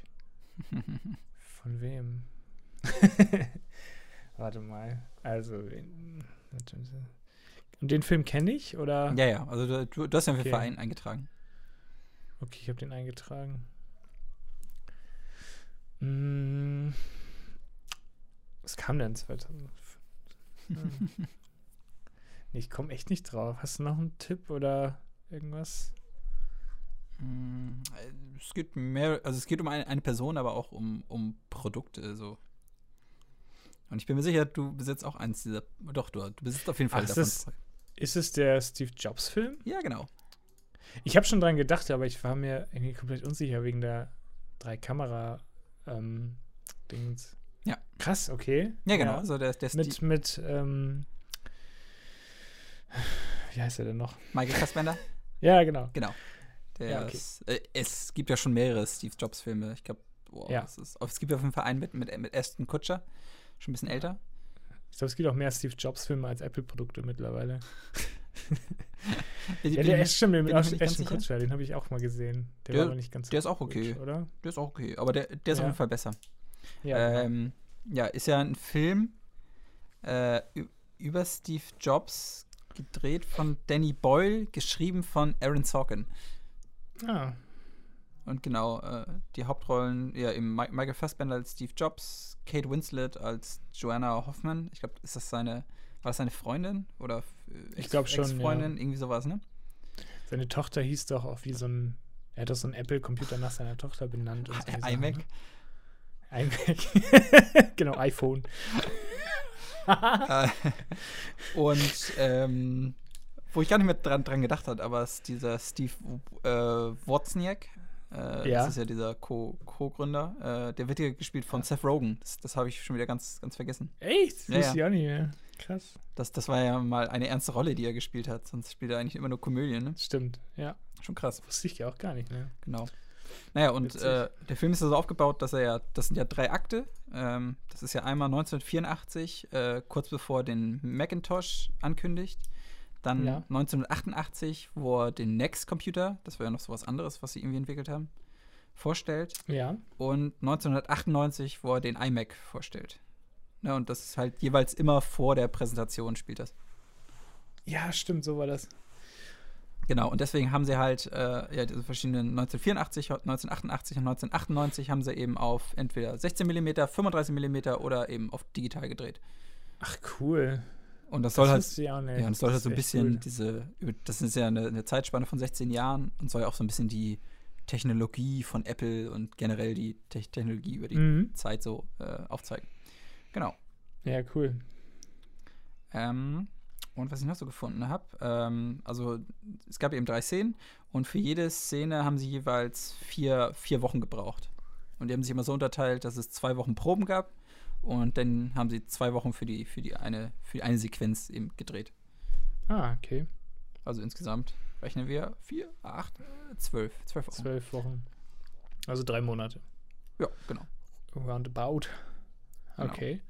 Von wem? Warte mal. Also, Und den Film kenne ich, oder? Ja, ja, also du, du, hast ja für Okay. Verein eingetragen. Okay, ich habe den eingetragen. Mm. Was kam denn 2005? Hm. nee, ich komme echt nicht drauf. Hast du noch einen Tipp oder irgendwas? Mm, Es geht mehr, also es geht um eine, eine Person, aber auch um, um Produkte so. Und ich bin mir sicher, du besitzt auch eins dieser. Doch, du, du besitzt auf jeden Fall Ach, ist davon. das- Ist es der Steve Jobs Film? Ja, genau. Ich habe schon dran gedacht, aber ich war mir irgendwie komplett unsicher wegen der drei Kamera ähm, Dings. Ja. Krass, okay. Ja, genau. Also der, der Mit, Steve, mit, ähm, wie heißt er denn noch? Michael Fassbender. Ja, genau. Genau. Ja, okay. ist, äh, es gibt ja schon mehrere Steve Jobs-Filme. Ich glaube, Ja. es, ist- gibt ja auf jeden Fall einen mit, mit, mit Aston Kutscher. Schon ein bisschen älter. Ich glaube, es gibt auch mehr Steve Jobs Filme als Apple-Produkte mittlerweile. Ja, bin der schon mit Ashton. Kutcher, den habe ich auch mal gesehen. Der, Der- war aber nicht ganz der ist auch gut, okay. oder? Der ist auch okay, aber der, der ist Ja. auf jeden Fall besser. Ja, ähm, ja, ist ja ein Film äh, über Steve Jobs, gedreht von Danny Boyle, geschrieben von Aaron Sorkin. ah, Und genau, äh, die Hauptrollen, ja, eben Mi Michael Fassbender als Steve Jobs, Kate Winslet als Joanna Hoffman. Ich glaube, ist das seine, war das seine Freundin? Oder äh, Ich glaub schon, Ex-Freundin, irgendwie sowas, ne? seine Tochter hieß doch auch wie so ein, er hat doch so einen Apple-Computer nach seiner Tochter benannt. Und Sachen, iMac. ne? iMac. genau, iPhone. Äh, und ähm, wo ich gar nicht mehr dran, dran gedacht habe, aber ist dieser Steve äh, Wozniak, äh, Ja. das ist ja dieser Co- Co-Gründer, äh, der wird hier gespielt von Seth Rogen. Das, das habe ich schon wieder ganz, ganz vergessen. Echt? Ja, ja. ich auch nicht mehr. Krass. Das, das war ja mal eine ernste Rolle, die er gespielt hat. Sonst spielt er eigentlich immer nur Komödien, ne? Stimmt, ja. Schon krass, Wusste ich ja auch gar nicht mehr. genau. Naja, und äh, der Film ist so aufgebaut, dass er ja, das sind ja drei Akte. Ähm, das ist ja einmal 1984, äh, kurz bevor den Macintosh ankündigt. Dann Ja. 1988, wo er den Next-Computer, das war ja noch so was anderes, was sie irgendwie entwickelt haben, vorstellt. Ja. Und 1998, wo er den iMac vorstellt. Ne, und das ist halt jeweils immer vor der Präsentation spielt das. Ja, stimmt, so war das. Genau, und deswegen haben sie halt äh, ja, diese verschiedenen 1984, 1988 und 1998 haben sie eben auf entweder 16 mm, 35 mm oder eben auf digital gedreht. Ach, cool. Und das soll halt, ich auch nicht. ja, und das soll halt ist so ein bisschen cool. diese, das ist ja eine, eine Zeitspanne von 16 Jahren und soll ja auch so ein bisschen die Technologie von Apple und generell die Te Technologie über die Mhm. Zeit so äh, aufzeigen. Genau. Ja, cool. Ähm, und was ich noch so gefunden habe, ähm, also es gab eben drei Szenen und für jede Szene haben sie jeweils vier, vier Wochen gebraucht. Und die haben sich immer so unterteilt, dass es zwei Wochen Proben gab und dann haben sie zwei Wochen für die, für die eine, für die eine Sequenz eben gedreht. Ah, okay. Also insgesamt rechnen wir vier, acht, zwölf, zwölf Wochen. Zwölf Wochen. Also drei Monate. Ja, genau. Roundabout. Genau. Okay.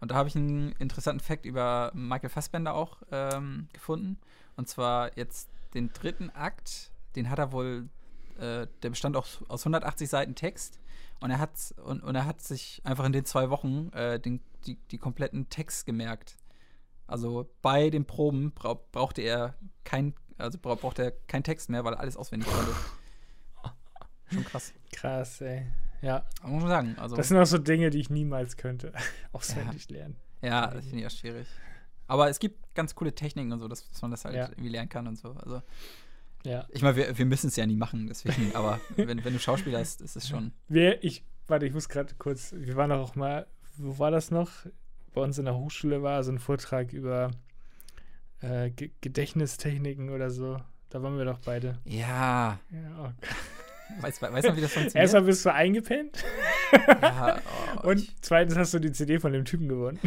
Und da habe ich einen interessanten Fakt über Michael Fassbender auch ähm, gefunden. Und zwar jetzt den dritten Akt, den hat er wohl, äh, der bestand auch aus 180 Seiten Text. Und er hat, und, und er hat sich einfach in den zwei Wochen äh, den, die, die kompletten Text gemerkt. Also bei den Proben brau brauchte er kein, also bra brauchte er keinen Text mehr, weil er alles auswendig konnte. Schon krass. Krass, ey. Ja, Aber muss man sagen. Also, das sind auch so Dinge, die ich niemals könnte. Auswendig lernen. Ja, das finde ich ja schwierig. Aber es gibt ganz coole Techniken und so, dass, dass man das halt Ja. irgendwie lernen kann und so. Also, Ja. ich meine, wir, wir müssen es ja nie machen, deswegen, aber wenn, wenn du Schauspieler hast, ist es schon. Wer, ich, warte, ich muss gerade kurz, wir waren doch auch mal, wo war das noch? Bei uns in der Hochschule war so ein Vortrag über äh, Ge Gedächtnistechniken oder so. Da waren wir doch beide. Ja, Ja, oh Gott. weiß, weiß man, wie das funktioniert? Erstmal bist du eingepennt ja, oh, und zweitens hast du die CD von dem Typen gewonnen.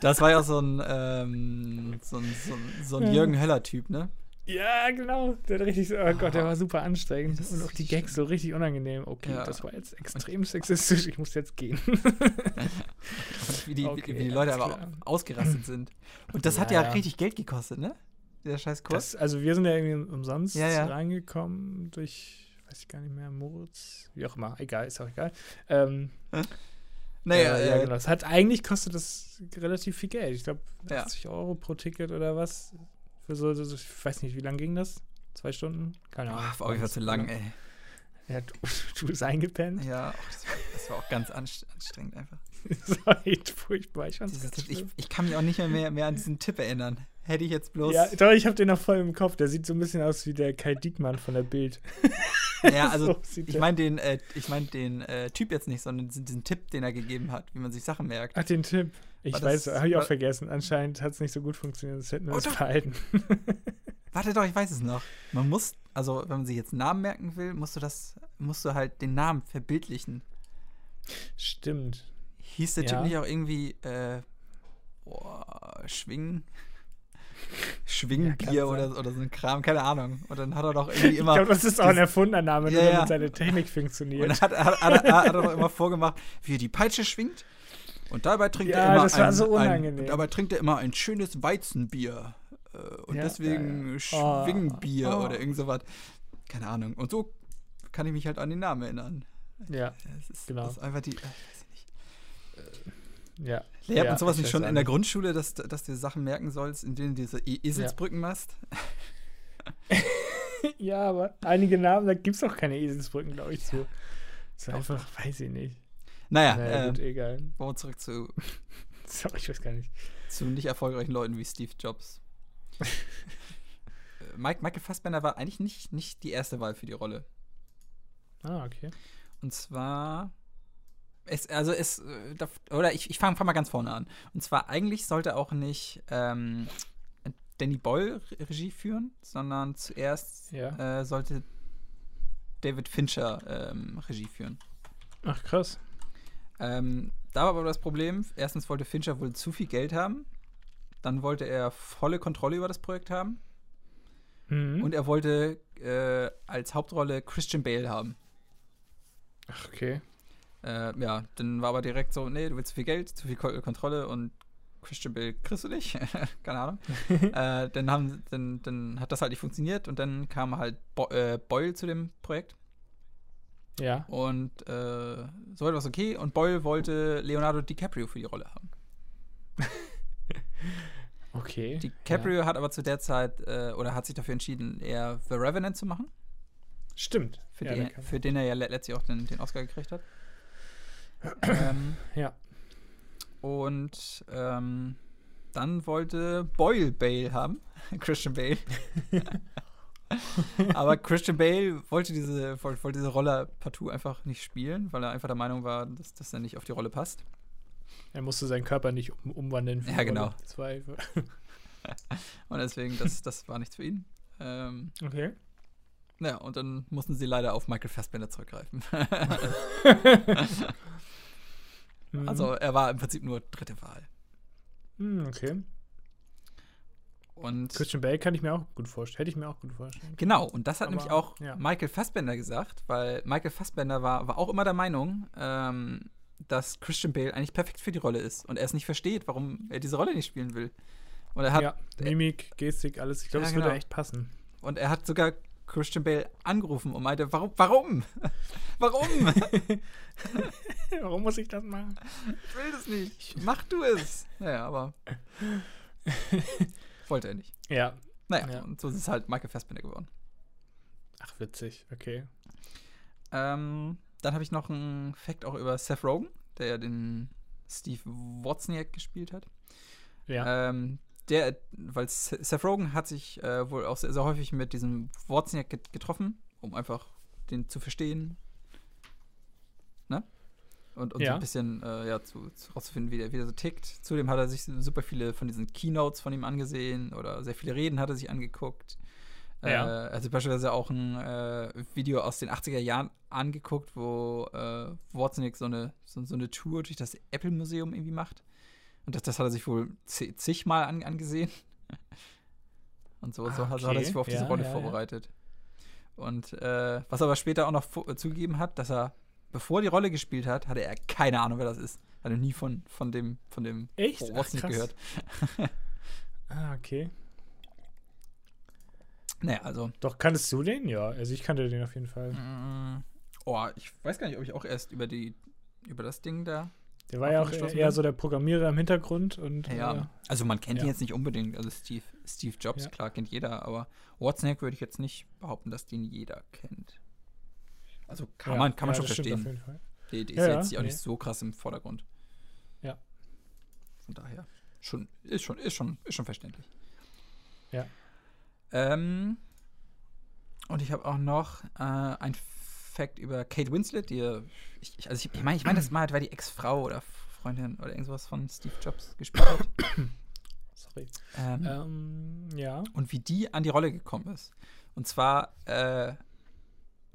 das war ja so ein, ähm, so ein, so ein, so ein. Jürgen Höller-Typ, ne? Ja, genau. Der hat richtig so, oh Gott, der war super anstrengend. Das Und auch die Gags so richtig unangenehm. Okay, Ja. das war jetzt extrem sexistisch, ich muss jetzt gehen. Wie die, Okay, wie, die Leute aber klar. ausgerastet sind. Und das hat ja, Ja, ja. richtig Geld gekostet, ne? Dieser scheiß Kurs. Das, also wir sind ja irgendwie umsonst Ja, reingekommen durch, weiß ich gar nicht mehr, Moritz, wie auch immer, egal, ist auch egal. Ähm, Naja, äh, ja, äh, genau. Es hat eigentlich kostet das relativ viel Geld. Ich glaube, Ja. 80 Euro pro Ticket oder was. Für so, so ich weiß nicht, wie lang ging das? Zwei Stunden? Keine Ahnung. Ach, war zu lang, ey. Ja, du, du bist eingepennt. Ja, ach, das, war, das war auch ganz anst- anstrengend einfach. das war echt furchtbar. Ich Dieses ich, ich kann mich auch nicht mehr, mehr, mehr an diesen Tipp erinnern. Hätte ich jetzt bloß. Ja, doch, ich habe den noch voll im Kopf. Der sieht so ein bisschen aus wie der Kai Diekmann von der Bild. Ja, also So ich meine den, äh, ich mein den äh, Typ jetzt nicht, sondern diesen, diesen Tipp, den er gegeben hat, wie man sich Sachen merkt. Ach, den Tipp. Ich War weiß, habe ich auch vergessen. Anscheinend hat es nicht so gut funktioniert. Das hätten wir Oh, uns doch. verhalten. Warte doch, ich weiß es noch. Man muss, also wenn man sich jetzt einen Namen merken will, musst du das, musst du halt den Namen verbildlichen. Stimmt. Hieß der Ja. Typ nicht auch irgendwie, äh, boah, Schwingen? Schwingenbier Ja, oder, oder so ein Kram, keine Ahnung. Und dann hat er doch irgendwie Ich immer. glaube, das ist auch ein erfundener Name, nur Ja, damit ja. seine Technik Und funktioniert. dann hat, hat, hat, er- hat er doch immer vorgemacht, wie er die Peitsche schwingt. Und dabei trinkt Ja, er immer das war ein, so ein, unangenehm. und dabei trinkt er immer ein schönes Weizenbier. Äh, Und Ja, deswegen ja, ja. Schwingenbier Oh, oh. oder irgend sowas. Keine Ahnung. Und so kann ich mich halt an den Namen erinnern. Ja, Das ist, Genau. das ist einfach die. äh, Ich ja. Lernt Ja, man sowas ich nicht schon auch in der. Grundschule, dass, dass du Sachen merken sollst, in denen du diese E- Eselsbrücken machst? Ja, aber einige Namen, da gibt es auch keine Eselsbrücken, glaube ich, so. Das ist einfach, weiß ich nicht. Naja, naja, äh, gut, egal. wollen wir zurück zu, Sorry, ich weiß gar nicht. zu nicht erfolgreichen Leuten wie Steve Jobs. Äh, Mike, Michael Fassbender war eigentlich nicht, nicht die erste Wahl für die Rolle. Ah, okay. Und zwar. Es, also es, äh, oder ich, ich fange fang mal ganz vorne an. Und zwar eigentlich sollte auch nicht ähm, Danny Boyle Re- Regie führen, sondern zuerst Ja. äh, sollte David Fincher ähm, Regie führen. Ach, krass. Ähm, da war aber das Problem, erstens wollte Fincher wohl zu viel Geld haben, dann wollte er volle Kontrolle über das Projekt haben Mhm. und er wollte äh, als Hauptrolle Christian Bale haben. Ach, okay. Äh, ja, dann war aber direkt so, nee, du willst zu viel Geld, zu viel Ko Kontrolle und Christian Bale kriegst du nicht. Keine Ahnung. äh, dann, haben, dann, dann hat das halt nicht funktioniert und dann kam halt Bo äh, Boyle zu dem Projekt Ja. und äh, soweit war es okay und Boyle wollte Leonardo DiCaprio für die Rolle haben. Okay. DiCaprio hat aber zu der Zeit äh, oder hat sich dafür entschieden, eher The Revenant zu machen, Ja. Stimmt. für, ja, den, für den er ja le- letztlich auch den, den Oscar gekriegt hat. Ähm, ja. Und ähm, dann wollte Boyle Bale haben, Christian Bale. Aber Christian Bale wollte diese, wollte, diese Rolle partout einfach nicht spielen, weil er einfach der Meinung war, dass das dann nicht auf die Rolle passt. Er musste seinen Körper nicht um, umwandeln. für Ja, genau. Einfach- Und deswegen, das, das war nichts für ihn. Ähm, Okay. ja, und dann mussten sie leider auf Michael Fassbender zurückgreifen. Mhm. also er war im Prinzip nur dritte Wahl. Mhm, okay. Und Christian Bale kann ich mir auch gut vorstellen. Hätte ich mir auch gut vorstellen. Genau, und das hat Aber, nämlich auch ja. Michael Fassbender gesagt, weil Michael Fassbender war, war auch immer der Meinung, ähm, dass Christian Bale eigentlich perfekt für die Rolle ist und er es nicht versteht, warum er diese Rolle nicht spielen will. Und er hat, ja, Mimik, Gestik, alles. Ich glaube, Ja, es genau. würde echt passen. und er hat sogar Christian Bale angerufen und meinte, warum, warum? warum? Warum muss ich das machen? ich will das nicht. Mach du es. Naja, aber wollte er nicht. Ja. Naja, Ja. und so ist es halt Michael Fassbender geworden. Ach, witzig. Okay. Ähm, dann habe ich noch einen Fact auch über Seth Rogen, der ja den Steve Wozniak gespielt hat. Ja. Ähm, der, weil Se- Seth Rogen hat sich äh, wohl auch sehr, sehr häufig mit diesem Wozniak get getroffen, um einfach den zu verstehen. Ne? Und, und so Ja. ein bisschen äh, ja, zu, zu rauszufinden, wie der, wie der so tickt. Zudem hat er sich super viele von diesen Keynotes von ihm angesehen oder sehr viele Reden hat er sich angeguckt. Ja. Äh, also beispielsweise auch ein äh, Video aus den 80er Jahren angeguckt, wo äh, Wozniak so eine, so, so eine Tour durch das Apple-Museum irgendwie macht. Und das, das hat er sich wohl zi- zigmal an, angesehen. Und so, Ah, hat- so hat er sich okay. auf diese Ja, Rolle ja, ja. vorbereitet. Und äh, was er aber später auch noch äh, zugegeben hat, dass er, bevor die Rolle gespielt hat, hatte er keine Ahnung, wer das ist. Hat er nie von, von dem, von dem Echt? Ach, gehört. Ah, okay. Naja, also. Doch, kanntest du den? Ja, also ich kannte den auf jeden Fall. Mm, oh, ich weiß gar nicht, ob ich auch erst über die, über das Ding da Der war ja auch eher bin. so der Programmierer im Hintergrund und. Ja, äh, also man kennt ja. ihn jetzt nicht unbedingt. Also Steve, Steve Jobs, ja. klar, kennt jeder, aber Wozniak würde ich jetzt nicht behaupten, dass den jeder kennt. Also kann ja, man, kann man schon verstehen. Die, die ist jetzt auch nee. nicht so krass im Vordergrund. Ja. Von daher. Schon, ist schon, ist schon, ist schon verständlich. Ja. Ähm, und ich habe auch noch äh, ein Fact über Kate Winslet, die, ich, also ich, ich meine, ich meine, das mal, weil die Ex-Frau oder Freundin oder irgendwas von Steve Jobs gespielt hat. Sorry. Ähm, ähm, ja. Und wie die an die Rolle gekommen ist. Und zwar äh,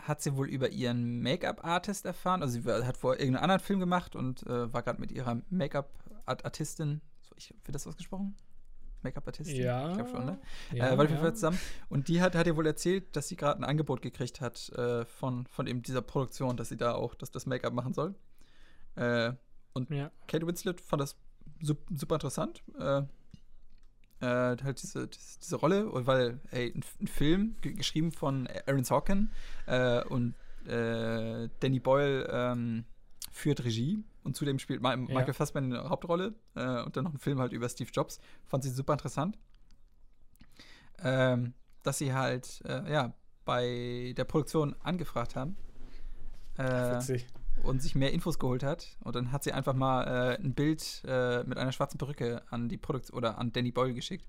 hat sie wohl über ihren Make-up-Artist erfahren. Also sie hat vor irgendeinen anderen Film gemacht und äh, war gerade mit ihrer Make-up-Artistin, so, wird das ausgesprochen? Make-up-Artistin? Ja. Ich glaube schon, ne? Ja, äh, war ja. zusammen. Und die hat, hat ihr wohl erzählt, dass sie gerade ein Angebot gekriegt hat äh, von, von eben dieser Produktion, dass sie da auch das, das Make-up machen soll. Äh, und ja. Kate Winslet fand das super interessant. Äh, äh, halt diese, diese, diese, Rolle, weil, ey, ein, ein Film, geschrieben von Aaron Sorkin äh, und äh, Danny Boyle ähm, führt Regie und zudem spielt Michael ja. Fassbender eine Hauptrolle äh, und dann noch ein Film halt über Steve Jobs. Fand sie super interessant. Ähm, dass sie halt, äh, ja, bei der Produktion angefragt haben. Äh, Witzig und sich mehr Infos geholt hat. Und dann hat sie einfach mal äh, ein Bild äh, mit einer schwarzen Perücke an die Produktion oder an Danny Boyle geschickt.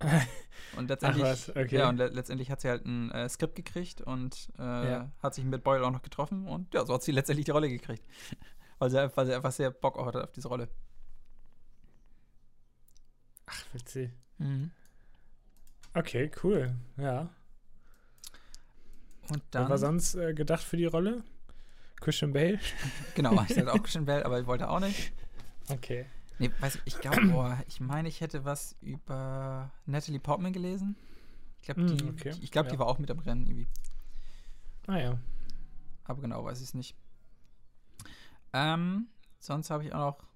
Und letztendlich, okay. ja, und le letztendlich hat sie halt ein äh, Skript gekriegt und äh, ja. hat sich mit Boyle auch noch getroffen und ja, so hat sie letztendlich die Rolle gekriegt. weil, sie, weil sie einfach sehr Bock hatte auf diese Rolle. Ach, witzig. Mhm. Okay, cool. Ja. Und dann. Was war sonst äh, gedacht für die Rolle? Christian Bale? Genau, ich sagte auch Christian Bale, aber ich wollte auch nicht. Okay. Nee, weiß ich, ich glaube, boah, ich meine, ich hätte was über Natalie Portman gelesen. Ich glaube, die, mm, okay. die, ich glaub, ja. die war auch mit am Rennen irgendwie. Ah ja. Aber genau weiß ich es nicht. Ähm, sonst habe ich auch noch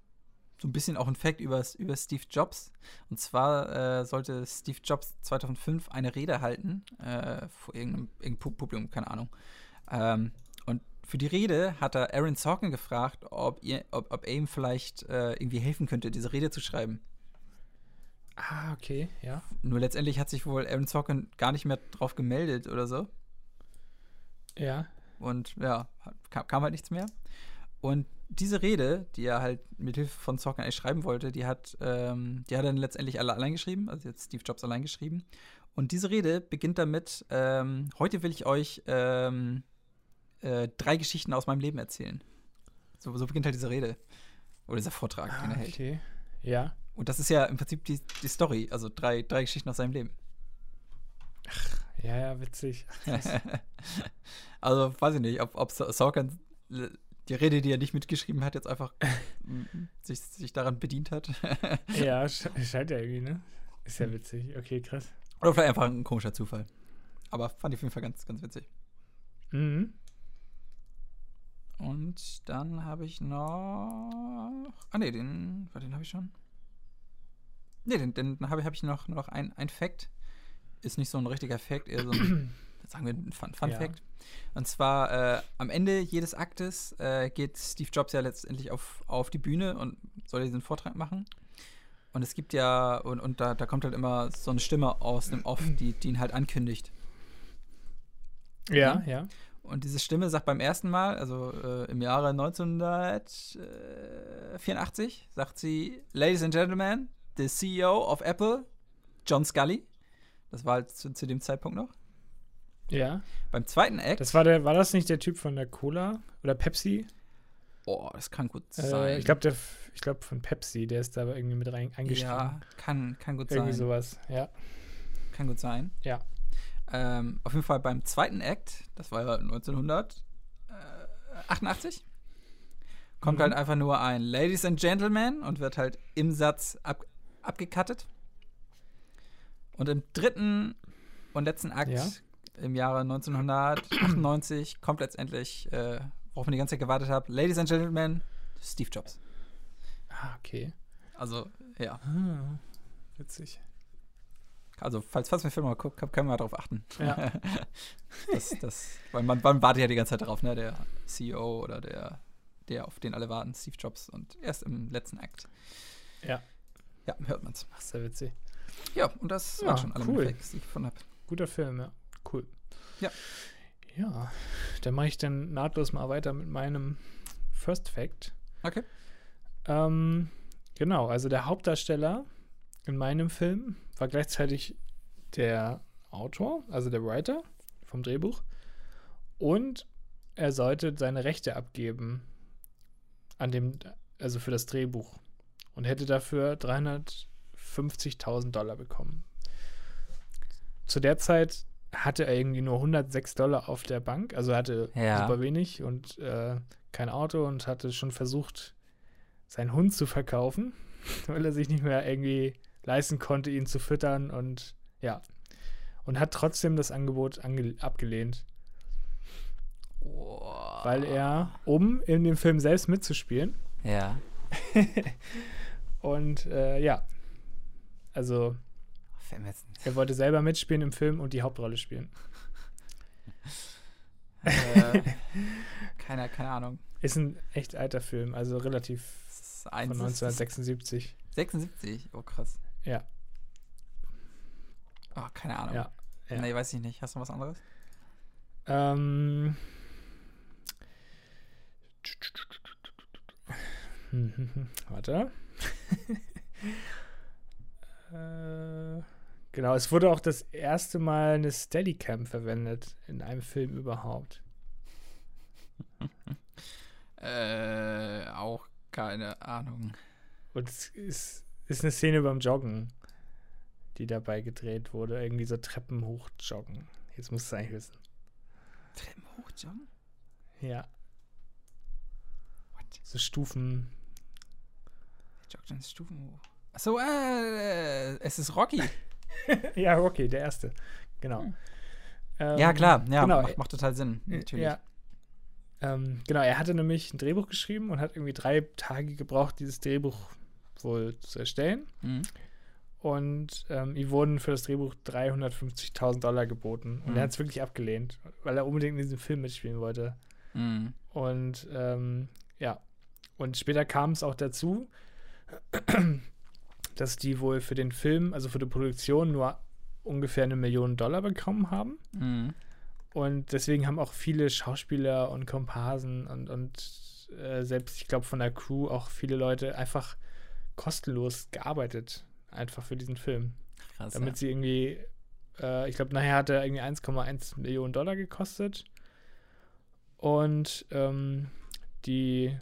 so ein bisschen auch ein Fact über, über Steve Jobs. Und zwar äh, sollte Steve Jobs 2005 eine Rede halten äh, vor irgendeinem, irgendeinem Publikum, keine Ahnung. Ähm, für die Rede hat er Aaron Sorkin gefragt, ob, ihr, ob, ob er ihm vielleicht äh, irgendwie helfen könnte, diese Rede zu schreiben. Ah, okay, ja. Nur letztendlich hat sich wohl Aaron Sorkin gar nicht mehr drauf gemeldet oder so. Ja. Und ja, kam, kam halt nichts mehr. Und diese Rede, die er halt mit Hilfe von Sorkin eigentlich schreiben wollte, die hat, ähm, die hat er dann letztendlich alle allein geschrieben, also jetzt Steve Jobs allein geschrieben. Und diese Rede beginnt damit: ähm, Heute will ich euch ähm, äh, drei Geschichten aus meinem Leben erzählen. So, so beginnt halt diese Rede. Oder dieser Vortrag, ah, den er hält. Okay. Ja. Und das ist ja im Prinzip die, die Story, also drei, drei Geschichten aus seinem Leben. Ach, ja, ja, witzig. also, weiß ich nicht, ob, ob Sorkin die Rede, die er nicht mitgeschrieben hat, jetzt einfach sich, sich daran bedient hat. ja, scheint ja irgendwie, ne? Ist ja witzig. Okay, krass. Oder vielleicht einfach ein komischer Zufall. Aber fand ich auf jeden Fall ganz, ganz witzig. Mhm. Und dann habe ich noch. Ah, ne, den. Warte, den habe ich schon. Ne, den, den habe ich, hab ich noch, noch ein, ein Fact. Ist nicht so ein richtiger Fact, eher so ein, sagen wir, ein Fun, Fun ja. Fact. Und zwar äh, am Ende jedes Aktes äh, geht Steve Jobs ja letztendlich auf, auf die Bühne und soll diesen Vortrag machen. Und es gibt ja, und, und da, da kommt halt immer so eine Stimme aus dem Off, die, die ihn halt ankündigt. Ja, ja. Und diese Stimme sagt beim ersten Mal, also äh, im Jahre 1984, sagt sie: Ladies and Gentlemen, the CEO of Apple, John Scully. Das war halt zu, zu dem Zeitpunkt noch. Ja. Beim zweiten Act. Das war der, war das nicht der Typ von der Cola oder Pepsi? Oh, das kann gut äh, sein. Ich glaube, ich glaube von Pepsi, der ist da irgendwie mit rein eingestiegen. Ja, kann, kann gut irgendwie sein. Irgendwie sowas, ja. Kann gut sein. Ja. Ähm, auf jeden Fall beim zweiten Act, das war ja 1988, kommt mhm. halt einfach nur ein Ladies and Gentlemen und wird halt im Satz ab, abgekattet. Und im dritten und letzten Akt ja. im Jahre 1998 kommt letztendlich, äh, worauf ich die ganze Zeit gewartet habe, Ladies and Gentlemen, Steve Jobs. Ah, okay. Also, ja. Ah, witzig. Also, falls, falls man Film mal guckt, können wir darauf achten. Ja. das, das, weil man, man wartet ja die ganze Zeit darauf, ne? Der CEO oder der der, auf den alle warten, Steve Jobs, und erst im letzten Akt. Ja. Ja, hört man's. Ach, sehr witzig. Ja, und das Ja, waren schon alle cool. Facts, die ich gefunden habe. Guter Film, ja. Cool. Ja. Ja, dann mache ich dann nahtlos mal weiter mit meinem First Fact. Okay. Ähm, genau, also der Hauptdarsteller in meinem Film war gleichzeitig der Autor, also der Writer vom Drehbuch. Und er sollte seine Rechte abgeben an dem, also für das Drehbuch. Und hätte dafür 350.000 Dollar bekommen. Zu der Zeit hatte er irgendwie nur 106 Dollar auf der Bank, also hatte Ja. super wenig und äh, kein Auto und hatte schon versucht, seinen Hund zu verkaufen, weil er sich nicht mehr irgendwie leisten konnte, ihn zu füttern und ja. Und hat trotzdem das Angebot ange abgelehnt, weil er, um in dem Film selbst mitzuspielen, Ja. und äh, ja, also er wollte selber mitspielen im Film und die Hauptrolle spielen. äh, keine, keine Ahnung. Ist ein echt alter Film, also relativ von eins, 1976. 76. Oh, krass. Ja, Oh, keine Ahnung. Ja, ja. Nee, weiß ich nicht. Hast du was anderes? Ähm. Warte. äh, genau, es wurde auch das erste Mal eine Steadicam verwendet in einem Film überhaupt. Äh, auch keine Ahnung. Und es ist, ist eine Szene beim Joggen, die dabei gedreht wurde. Irgendwie so Treppen hoch joggen. Jetzt musst du es eigentlich wissen. Treppen hochjoggen? Ja, What? so Stufen. Joggt dann Stufen hoch. Achso, äh, es ist Rocky. ja, okay, der erste. Genau. Hm. Ähm, ja, klar. Ja, genau. macht, macht total Sinn. Natürlich. Ja. Ähm, genau, er hatte nämlich ein Drehbuch geschrieben und hat irgendwie drei Tage gebraucht, dieses Drehbuch wohl zu erstellen. Mhm. Und ähm, ihm wurden für das Drehbuch 350.000 Dollar geboten. Und Mhm. er hat es wirklich abgelehnt, weil er unbedingt in diesem Film mitspielen wollte. Mhm. Und ähm, ja, und später kam es auch dazu, dass die wohl für den Film, also für die Produktion, nur ungefähr eine Million Dollar bekommen haben. Mhm. Und deswegen haben auch viele Schauspieler und Komparsen und, und äh, selbst, ich glaube, von der Crew auch viele Leute einfach kostenlos gearbeitet, einfach für diesen Film. Krass. Damit sie irgendwie, äh, ich glaube, nachher hat er irgendwie 1,1 Millionen Dollar gekostet. Und ähm, die,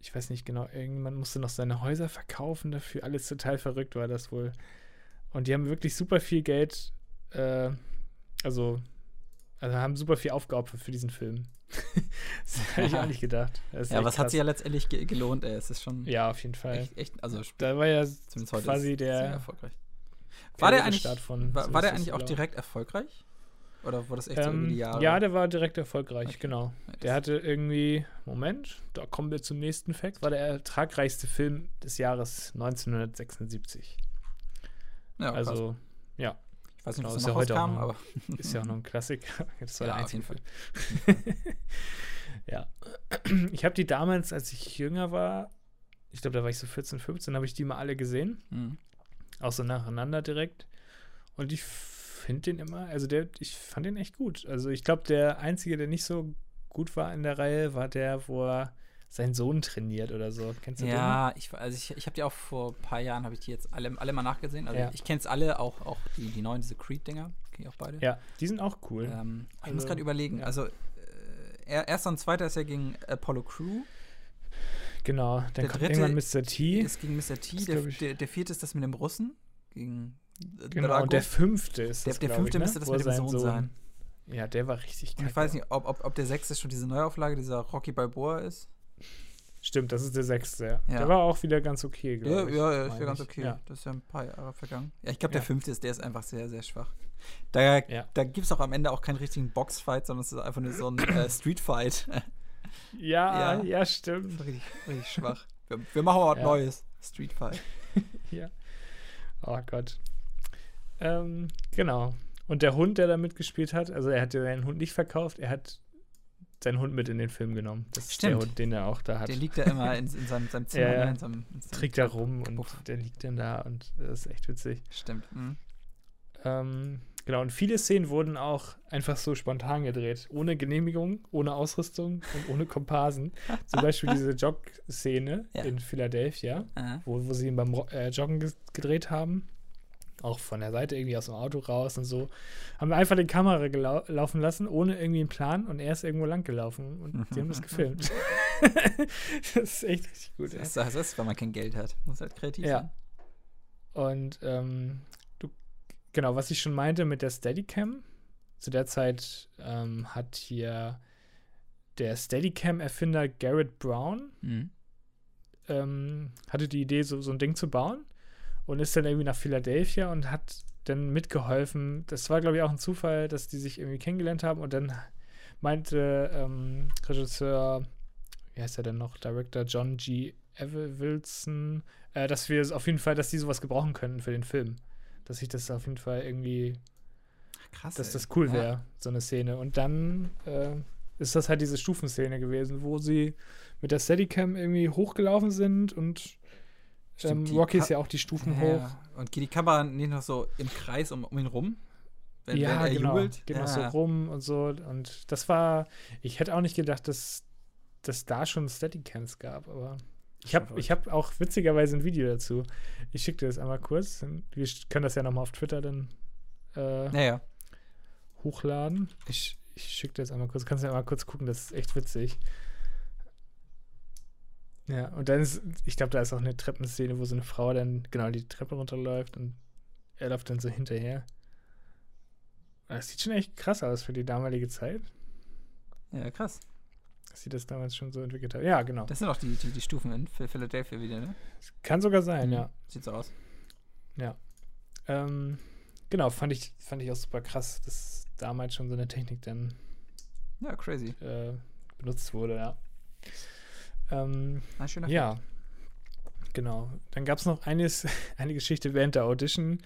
ich weiß nicht genau, irgendjemand musste noch seine Häuser verkaufen dafür. Alles total verrückt war das wohl. Und die haben wirklich super viel Geld, äh, also, also haben super viel aufgeopfert für diesen Film. Das hätte ich auch nicht gedacht. Ja, was hat sich ja letztendlich ge gelohnt, ey. Es ist schon Ja, auf jeden Fall. echt, echt, also Da war ja zumindest heute quasi der erfolgreich. War der eigentlich, Karrierestart von war, war der eigentlich auch direkt erfolgreich? Oder war das echt so über Ähm, die Jahre? ja, der war direkt erfolgreich, Okay. genau. Ja, Der hatte irgendwie, Moment, da kommen wir zum nächsten Fact, war der ertragreichste Film des Jahres 1976. ja, krass. also, ich weiß nicht, genau, ob ist ja noch heute auch rauskam, noch- aber ist ja auch noch ein Klassiker. Das war Ja, der auf jeden Film. ja. Ich habe die damals, als ich jünger war, ich glaube, da war ich so 14, 15, habe ich die mal alle gesehen. Mhm. Auch so nacheinander direkt. Und ich finde den immer, also der, ich fand den echt gut. Also ich glaube, der einzige, der nicht so gut war in der Reihe, war der, wo er seinen Sohn trainiert oder so. Kennst du Ja, ich, also ich, ich habe die auch vor ein paar Jahren, habe ich die jetzt alle, alle mal nachgesehen. Also Ja. ich kenne es alle, auch, auch die, die neuen, diese Creed-Dinger, kenne ich auch beide. den? Ja, die sind auch cool. Ähm, ich Also, muss gerade überlegen, ja. also äh, er- erster und zweiter ist ja gegen Apollo Crew, Genau, dann Der kommt dritte irgendwann Mr. T. ist gegen Mr. T, der, der, der vierte ist das mit dem Russen, gegen Genau, Drago. und der fünfte ist Der- das, der fünfte ich, ne? müsste das Wo mit dem sein Sohn sein. Ja, der war richtig kacke. ich weiß nicht, ob, ob, ob der sechste schon diese Neuauflage dieser Rocky Balboa ist. Stimmt, das ist der sechste, ja. Ja. Der war auch wieder ganz okay, Ja, glaube ich. ja, ja, ist ja ganz okay. Ja. Das ist ja ein paar Jahre vergangen. Ja, ich glaube, der fünfte ist, der ist einfach sehr, sehr schwach. Da, da gibt es auch am Ende auch keinen richtigen Boxfight, sondern es ist einfach nur so ein äh, Streetfight. Ja, Ja. stimmt. richtig, richtig schwach. Wir, wir machen mal was. Neues. Streetfight. Ja. Oh Gott. Ähm, genau. Und der Hund, der da mitgespielt hat, also er hat den Hund nicht verkauft, er hat seinen Hund mit in den Film genommen. Das Stimmt. ist der Hund, den er auch da hat. Der liegt da immer in, in seinem, seinem Zimmer, Ja, ja. ne, in seinem, in seinem trägt da rum und Puff. der liegt dann da und das ist echt witzig. Stimmt. Mhm. Ähm, genau, und viele Szenen wurden auch einfach so spontan gedreht. Ohne Genehmigung, ohne Ausrüstung und ohne Komparsen. Zum Beispiel diese Jog-Szene Ja. in Philadelphia, Aha. wo, wo sie ihn beim äh, Joggen gedreht haben. Auch von der Seite irgendwie aus dem Auto raus und so. Haben wir einfach die Kamera laufen lassen, ohne irgendwie einen Plan und er ist irgendwo lang gelaufen und die haben das gefilmt. das ist echt richtig gut. Das ist, das ist, wenn man kein Geld hat. Muss halt kreativ Ja. sein. Und ähm, du, genau, was ich schon meinte mit der Steadicam, zu der Zeit ähm, hat hier der Steadicam-Erfinder Garrett Brown Mhm. ähm, hatte die Idee, so, so ein Ding zu bauen und ist dann irgendwie nach Philadelphia und hat dann mitgeholfen. Das war, glaube ich, auch ein Zufall, dass die sich irgendwie kennengelernt haben und dann meinte ähm, Regisseur, wie heißt er denn noch, Director John G. Wilson, äh, dass wir es auf jeden Fall, dass die sowas gebrauchen könnten für den Film. Dass ich das auf jeden Fall irgendwie Krass. dass ey. das cool Ja. wäre, so eine Szene. Und dann äh, ist das halt diese Stufenszene gewesen, wo sie mit der Steadicam irgendwie hochgelaufen sind und Stimmt, ähm, Rocky ist ja auch die Stufen Ja, hoch. Und geht die Kamera nicht noch so im Kreis um, um ihn rum? Wenn, ja, wenn er genau. jubelt? Geht ja. noch so rum und so. Und das war, ich hätte auch nicht gedacht, dass dass da schon Steadicams gab, aber ich habe ich hab auch witzigerweise ein Video dazu. Ich schicke dir das einmal kurz. Wir können das ja nochmal auf Twitter dann äh, Naja. hochladen. Ich, ich schicke dir das einmal kurz. Kannst du ja mal kurz gucken, das ist echt witzig. Ja, und dann ist, ich glaube, da ist auch eine Treppenszene, wo so eine Frau dann genau die Treppe runterläuft und er läuft dann so hinterher. Das sieht schon echt krass aus für die damalige Zeit, Ja, krass. dass sie das damals schon so entwickelt hat. Ja, genau. Das sind auch die, die, die Stufen in Phil- Philadelphia wieder, ne? Kann sogar sein, Mhm. ja. Sieht so aus. Ähm, genau, fand ich, fand ich auch super krass, dass damals schon so eine Technik dann Ja, crazy. äh, benutzt wurde, ja. Ähm, Ein schöner Ja, genau. Dann gab es noch eines, eine Geschichte während der Audition.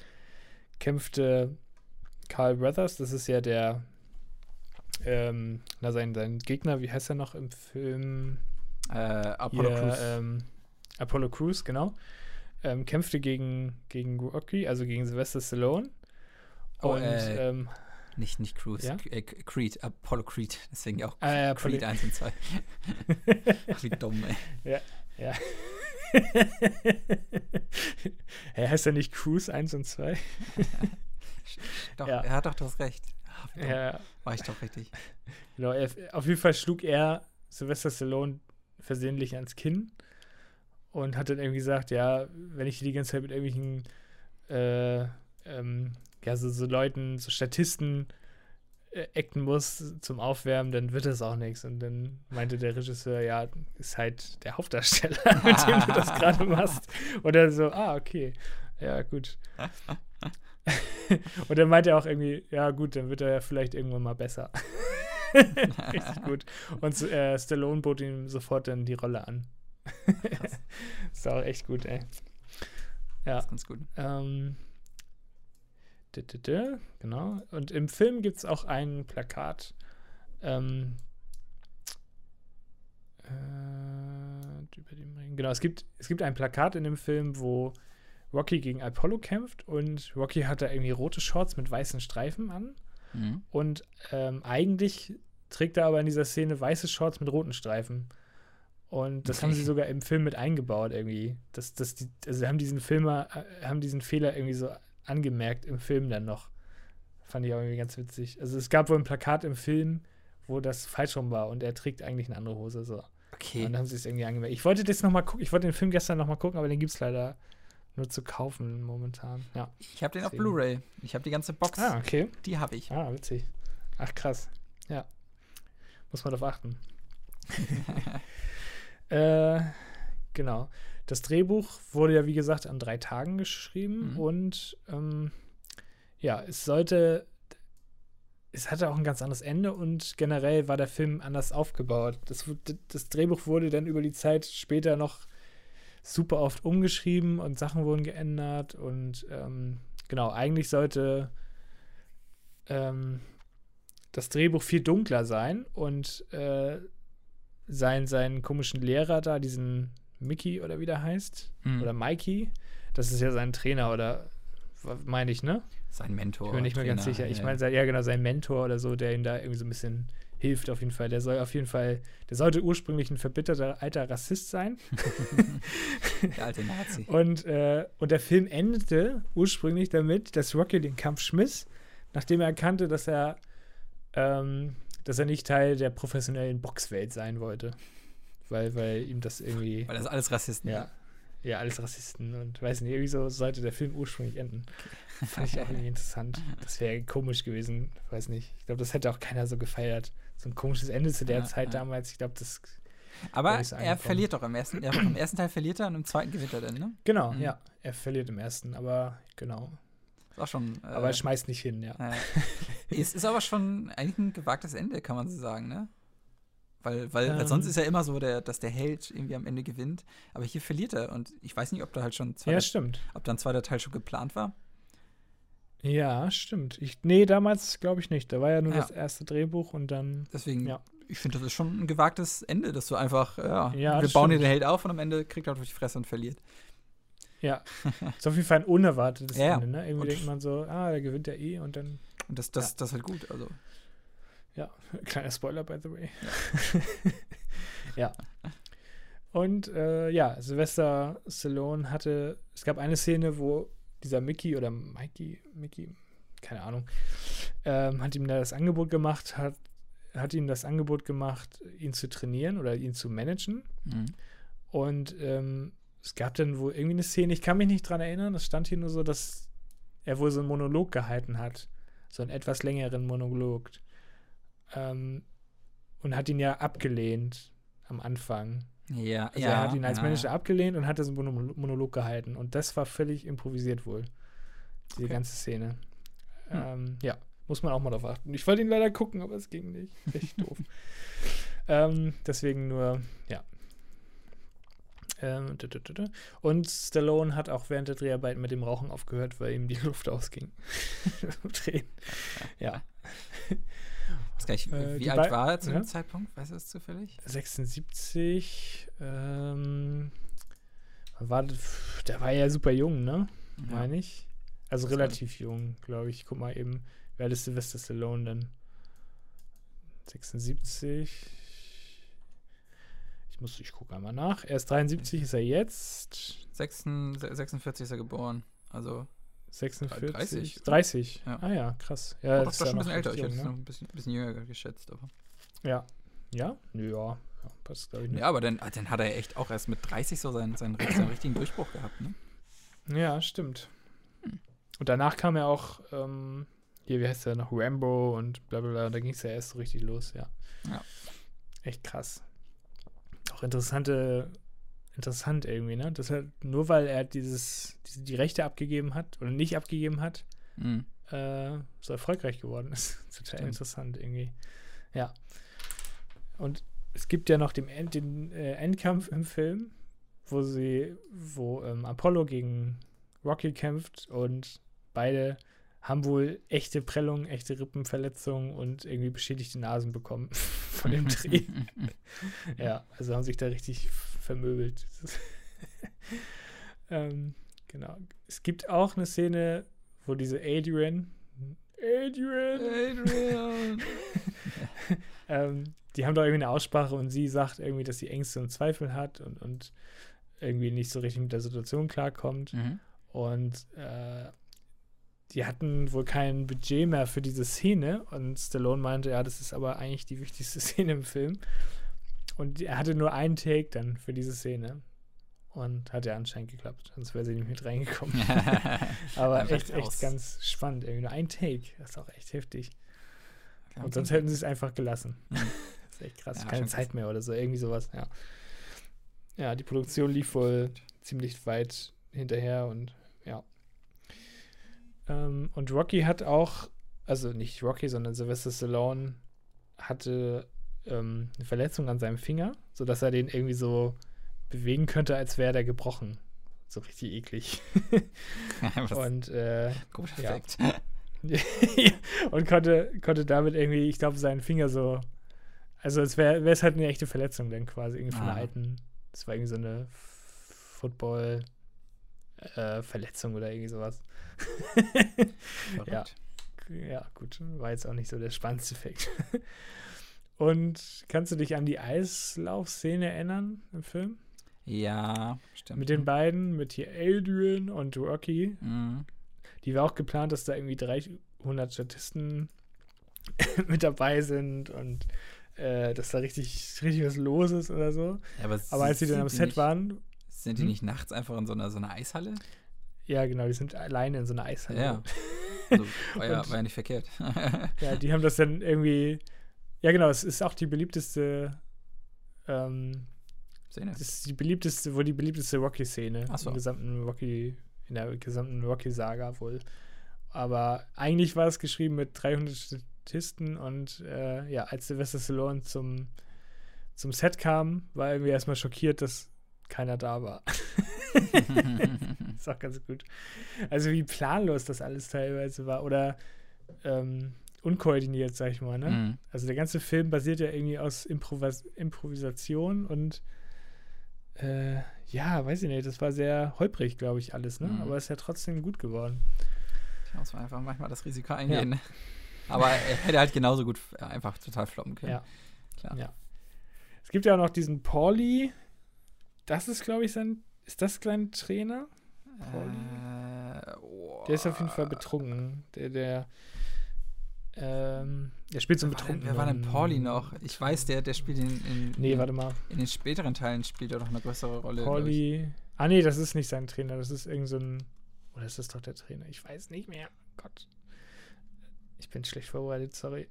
Kämpfte Carl Weathers, das ist ja der, ähm, na, sein, sein Gegner, wie heißt er noch im Film? Äh, Apollo Hier, Crews. Ähm, Apollo Crews, genau. Ähm, kämpfte gegen, gegen Rocky, also gegen Sylvester Stallone. Oh, Und äh, ähm, nicht, nicht Crews. ja? Äh, Creed. Apollo Creed. Deswegen auch Ah, ja, Creed Apollo- 1 und 2. Ach, wie dumm, ey. ja. hey, heißt er nicht Cruise 1 und 2? Doch, Ja. er hat doch das Recht. Ach. Ja, War ich doch richtig. Genau, er, auf jeden Fall schlug er Sylvester Stallone versehentlich ans Kinn und hat dann irgendwie gesagt, ja, wenn ich die ganze Zeit mit irgendwelchen äh, ähm, ja, so, so Leuten, so Statisten äh, acten muss zum Aufwärmen, dann wird das auch nichts. Und dann meinte der Regisseur, ja, ist halt der Hauptdarsteller, mit dem du das gerade machst. Und er so, ah, okay. Ja, gut. Und dann meinte er auch irgendwie, ja gut, dann wird er ja vielleicht irgendwann mal besser. Richtig gut. Und äh, Stallone bot ihm sofort dann die Rolle an. ist auch echt gut, ey. Ja. Ganz gut. Ähm, genau. Und im Film gibt es auch ein Plakat. Ähm, äh, über dem Ring. Genau, es gibt, es gibt ein Plakat in dem Film, wo Rocky gegen Apollo kämpft und Rocky hat da irgendwie rote Shorts mit weißen Streifen an. Mhm. Und ähm, eigentlich trägt er aber in dieser Szene weiße Shorts mit roten Streifen. Und das haben sie Okay. sogar im Film mit eingebaut irgendwie. Das, das die, also haben diesen Filmer, äh, haben diesen Fehler irgendwie so angemerkt im Film dann noch. Fand ich auch irgendwie ganz witzig. Also es gab wohl ein Plakat im Film, wo das falsch rum war und er trägt eigentlich eine andere Hose. So. Okay. Und dann haben sie es irgendwie angemerkt. Ich wollte das noch mal gucken, ich wollte den Film gestern noch mal gucken, aber den gibt es leider nur zu kaufen momentan. Ja. Ich habe den auf Deswegen. Blu-ray. Ich habe die ganze Box. Ah, okay. Die habe ich. Ah, witzig. Ach, krass. Ja. Muss man darauf achten. äh, genau. Das Drehbuch wurde ja, wie gesagt, an drei Tagen geschrieben Mhm. und ähm, ja, es sollte. Es hatte auch ein ganz anderes Ende und generell war der Film anders aufgebaut. Das, das Drehbuch wurde dann über die Zeit später noch super oft umgeschrieben und Sachen wurden geändert und ähm, genau, eigentlich sollte ähm, das Drehbuch viel dunkler sein und äh, sein, seinen komischen Lehrer da, diesen Mickey oder wie der heißt, Mhm. oder Mikey, das ist ja sein Trainer oder meine ich, ne? Sein Mentor. Ich bin nicht mehr ganz Trainer, sicher. Ich meine, ja, genau, sein Mentor oder so, der ihm da irgendwie so ein bisschen hilft, auf jeden Fall. Der soll auf jeden Fall, der sollte ursprünglich ein verbitterter alter Rassist sein. Der alte Nazi. Und, äh, und der Film endete ursprünglich damit, dass Rocky den Kampf schmiss, nachdem er erkannte, dass er, ähm, dass er nicht Teil der professionellen Boxwelt sein wollte. Weil, weil ihm das irgendwie. Weil das alles Rassisten Ja. Ja, alles Rassisten und weiß nicht, irgendwie so sollte der Film ursprünglich enden. Fand ich auch irgendwie interessant. Das wäre komisch gewesen, weiß nicht. Ich glaube, das hätte auch keiner so gefeiert. So ein komisches Ende zu der Ja, Zeit ja. damals. Ich glaube, das. Aber so er verliert doch im ersten, ja, im ersten Teil verliert er und im zweiten gewinnt er dann, ne? Genau, Mhm. ja. Er verliert im ersten, aber genau. Ist auch schon. Äh, Aber er schmeißt nicht hin, ja. äh, es ist aber schon eigentlich ein gewagtes Ende, kann man so sagen, ne? Weil, weil, weil Ähm. sonst ist ja immer so, der, dass der Held irgendwie am Ende gewinnt. Aber hier verliert er. Und ich weiß nicht, ob da halt schon zweiter, Ja, stimmt. ob da ein zweiter Teil schon geplant war. Ja, stimmt. Ich, nee, damals glaube ich nicht. Da war ja nur Ja. das erste Drehbuch und dann. Deswegen, Ja. ich finde, das ist schon ein gewagtes Ende, dass du einfach, ja, Ja, wir bauen dir den Held auf und am Ende kriegt er auf die Fresse und verliert. Ja. ist auf jeden Fall ein unerwartetes. Ende, ne? Irgendwie Und- denkt man so, ah, der gewinnt ja eh und dann. Und das, das, das ist halt gut. Also, Ja, kleiner Spoiler, by the way. ja. Und äh, ja, Sylvester Stallone hatte, es gab eine Szene, wo dieser Mickey oder Mikey, Mickey, keine Ahnung, ähm, hat ihm da das Angebot gemacht, hat, hat ihm das Angebot gemacht, ihn zu trainieren oder ihn zu managen. mhm. Und ähm, es gab dann wohl irgendwie eine Szene, ich kann mich nicht dran erinnern, es stand hier nur so, dass er wohl so einen Monolog gehalten hat. So einen etwas längeren Monolog. Ähm, und hat ihn ja abgelehnt am Anfang. ja, Also ja. er hat ihn als ja, Manager abgelehnt und hat diesen Mono- Monolog gehalten. Und das war völlig improvisiert wohl. Diese Okay. ganze Szene. Hm. Ähm, ja, muss man auch mal drauf achten. Ich wollte ihn leider gucken, aber es ging nicht. Echt doof. ähm, deswegen nur, ja. Ähm. Und Stallone hat auch während der Dreharbeiten mit dem Rauchen aufgehört, weil ihm die Luft ausging. Drehen. Ja. Gar nicht, Äh, wie alt war er zu ja? dem Zeitpunkt? Weißt du das zufällig? 76. Ähm, war, der war ja super jung, ne? Ja. Meine ich. Also Das war- relativ jung, glaube ich. Guck mal eben, wer ist Sylvester Stallone denn? 76. Ich muss, ich gucke einmal nach. Er ist 73, ist er jetzt? 46 46 ist er geboren. Also, 46? 30, 30. Ja. Ah ja, krass. Ja, oh, das ist schon ja ein bisschen älter. recht Ich hätte es jung, noch ne? ein bisschen, bisschen jünger geschätzt. Aber. Ja. Ja? Nö, Ja, ja passt, glaube ich. Ne? Ja, aber dann, dann hat er echt auch erst mit 30 so seinen, seinen, seinen richtigen Durchbruch gehabt, ne? Ja, stimmt. Hm. Und danach kam ja auch, ähm, hier, wie heißt der noch, Rambo und bla bla bla, da ging es ja erst so richtig los, ja. Ja. Echt krass. Auch interessante, interessant irgendwie, ne? Das halt, nur weil er dieses, diese, die Rechte abgegeben hat oder nicht abgegeben hat, Mhm. äh, so erfolgreich geworden ist. Total Stimmt. interessant irgendwie. Ja. Und es gibt ja noch den, End, den äh, Endkampf im Film, wo sie, wo ähm, Apollo gegen Rocky kämpft und beide haben wohl echte Prellungen, echte Rippenverletzungen und irgendwie beschädigte Nasen bekommen von dem Dreh. ja, also haben sich da richtig vermöbelt. ähm, genau. Es gibt auch eine Szene, wo diese Adrian, Adrian, Adrian. ähm, die haben doch irgendwie eine Aussprache und sie sagt irgendwie, dass sie Ängste und Zweifel hat und, und irgendwie nicht so richtig mit der Situation klarkommt. mhm. Und äh, die hatten wohl kein Budget mehr für diese Szene. Und Stallone meinte, ja, das ist aber eigentlich die wichtigste Szene im Film. Und er hatte nur einen Take dann für diese Szene. Und hat ja anscheinend geklappt, sonst wäre sie nicht mit reingekommen. aber echt, echt ganz spannend. Irgendwie nur ein Take. Das ist auch echt heftig. Ja, Und sonst hätten sie es einfach gelassen. Mhm. das ist echt krass. Ja, Keine Zeit krass. mehr oder so. Irgendwie sowas, ja. Ja, die Produktion lief wohl ziemlich weit hinterher und ja. Ähm, und Rocky hat auch, also nicht Rocky, sondern Sylvester Stallone hatte ähm, eine Verletzung an seinem Finger, sodass er den irgendwie so bewegen könnte, als wäre der gebrochen. So richtig eklig. Und äh, guter ja. Und konnte, konnte damit irgendwie, ich glaube, seinen Finger so. Also es wäre es halt eine echte Verletzung dann quasi, irgendwie von Ah. einer alten. Das war irgendwie so eine Football-Verletzung oder irgendwie sowas. Ja. Ja, gut, war jetzt auch nicht so der spannendste Fakt. Und kannst du dich an die Eislaufszene erinnern im Film? Ja, stimmt. Mit den beiden, mit hier Adrian und Rocky. Mhm. Die war auch geplant, dass da irgendwie 300 Statisten mit dabei sind und äh, dass da richtig, richtig was los ist oder so. Ja, aber Aber als sie dann am Set nicht, waren, Sind die Hm? nicht nachts einfach in so einer, so einer Eishalle? ja genau, die sind alleine in so einer Eishalle. Ja. Also, war, ja, war ja nicht verkehrt. Ja, die haben das dann irgendwie. Ja, genau, es ist auch die beliebteste. Ähm, Szene. das ist die beliebteste, wohl die beliebteste Rocky-Szene so. im gesamten Rocky, in der gesamten Rocky-Saga wohl. Aber eigentlich war es geschrieben mit 300 Statisten und äh, ja, als Sylvester Stallone zum, zum Set kam, war er irgendwie erstmal schockiert, dass keiner da war. ist auch ganz gut. Also wie planlos das alles teilweise war oder ähm, unkoordiniert, sag ich mal. Ne? Mhm. Also der ganze Film basiert ja irgendwie aus Improvis Improvisation und äh, ja, weiß ich nicht, das war sehr holprig, glaube ich, alles, ne? Mhm. Aber ist ja trotzdem gut geworden. Da muss man einfach manchmal das Risiko eingehen. ne? Aber er hätte halt genauso gut äh, einfach total floppen können. Ja. Klar. Ja. Es gibt ja auch noch diesen Pauli. Das ist, glaube ich, sein. Ist das sein Trainer? Äh, oh, Der ist auf jeden Fall betrunken. Der, der, ähm, der spielt so einen Wer war, denn, Betrunkenen. wer war denn Pauli noch? Ich weiß, der, der spielt in, in, Nee, in, warte mal. in den späteren Teilen spielt er doch eine größere Rolle. Pauli. Ah, nee, das ist nicht sein Trainer. Das ist irgend so ein. Oder ist das doch der Trainer? Ich weiß nicht mehr. Gott. Ich bin schlecht vorbereitet, sorry.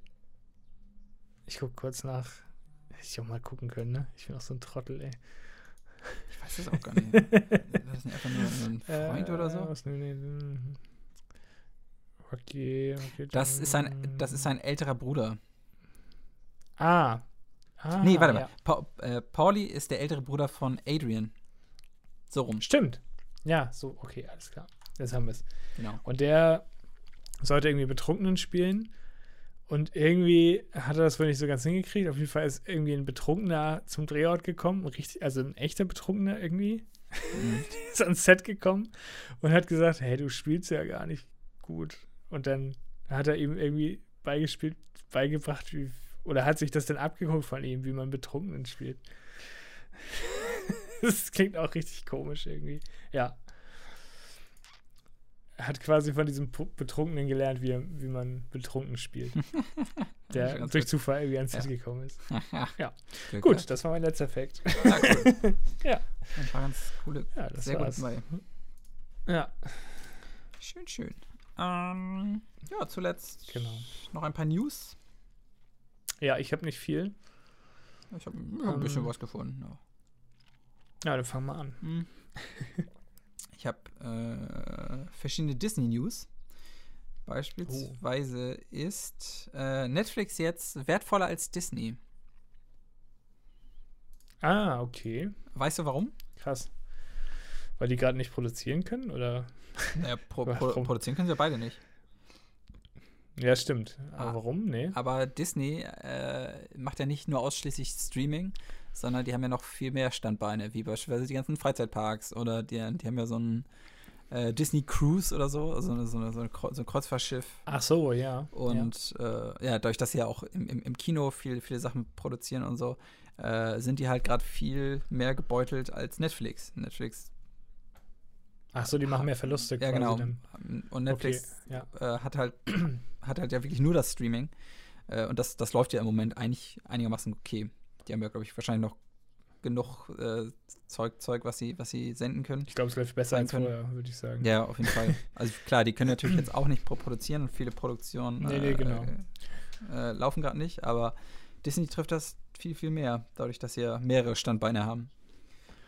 Ich gucke kurz nach. Hätte ich auch mal gucken können, ne? Ich bin auch so ein Trottel, ey. Ich weiß es auch gar nicht. Das ist nicht einfach nur ein Freund Äh, oder so? Was, nee, nee, nee. Rocky, Rocky Das ist sein, das ist sein älterer Bruder. Ah. ah nee, warte mal. ja. Pa äh, Pauli ist der ältere Bruder von Adrian. So rum. Stimmt. Ja, so, okay, alles klar. Jetzt haben wir es. Genau. Und der sollte irgendwie Betrunkenen spielen. Und irgendwie hat er das wohl nicht so ganz hingekriegt. Auf jeden Fall ist irgendwie ein Betrunkener zum Drehort gekommen. Richtig, also ein echter Betrunkener irgendwie. Mhm. ist ans Set gekommen und hat gesagt, hey, du spielst ja gar nicht gut. Und dann hat er ihm irgendwie beigespielt, beigebracht, wie, oder hat sich das dann abgeguckt von ihm, wie man Betrunkenen spielt. das klingt auch richtig komisch irgendwie. Ja. Er hat quasi von diesem Betrunkenen gelernt, wie, wie man betrunken spielt. der durch. Zufall irgendwie ans Ja. Set gekommen ist. ja. Gut, das war mein letzter Fact. Ja, cool. Ja. Das war ganz coole. Ja, das sehr war's. gut. Ja, Schön, schön. Ähm, ja, zuletzt genau. noch ein paar News. Ja, ich habe nicht viel. Ich habe ja, ein bisschen Ähm. was gefunden. Ja. Ja, dann fangen wir an. Hm. Ich habe äh, verschiedene Disney-News. Beispielsweise ist äh, Netflix jetzt wertvoller als Disney. Ah, okay. Weißt du warum? Krass. Weil die gerade nicht produzieren können, oder? Naja, pro, pro, produzieren können sie ja beide nicht. Ja, stimmt. Aber Ah. warum? Nee. Aber Disney äh, macht ja nicht nur ausschließlich Streaming, sondern die haben ja noch viel mehr Standbeine, wie beispielsweise die ganzen Freizeitparks oder die, die haben ja so ein äh, Disney Cruise oder so, also so, eine, so, eine so ein Kreuzfahrtschiff. Ach so, ja. Und ja, äh, ja dadurch, dass sie ja auch im, im, im Kino viel, viele Sachen produzieren und so, äh, sind die halt gerade viel mehr gebeutelt als Netflix. Netflix, Ach so, die machen mehr Verluste ja genau. dann. Und Netflix Okay, ja. äh, hat halt hat halt ja wirklich nur das Streaming. Äh, und das, das läuft ja im Moment eigentlich einigermaßen okay. Die haben ja, glaube ich, wahrscheinlich noch genug äh, Zeug, Zeug, was sie, was sie senden können. Ich glaube, es läuft besser als vorher, würde ich sagen. Ja, auf jeden Fall. Also klar, die können natürlich jetzt auch nicht pro- produzieren und viele Produktionen Nee, nee, äh, genau. äh, laufen gerade nicht, aber Disney trifft das viel, viel mehr, dadurch, dass sie ja mehrere Standbeine haben.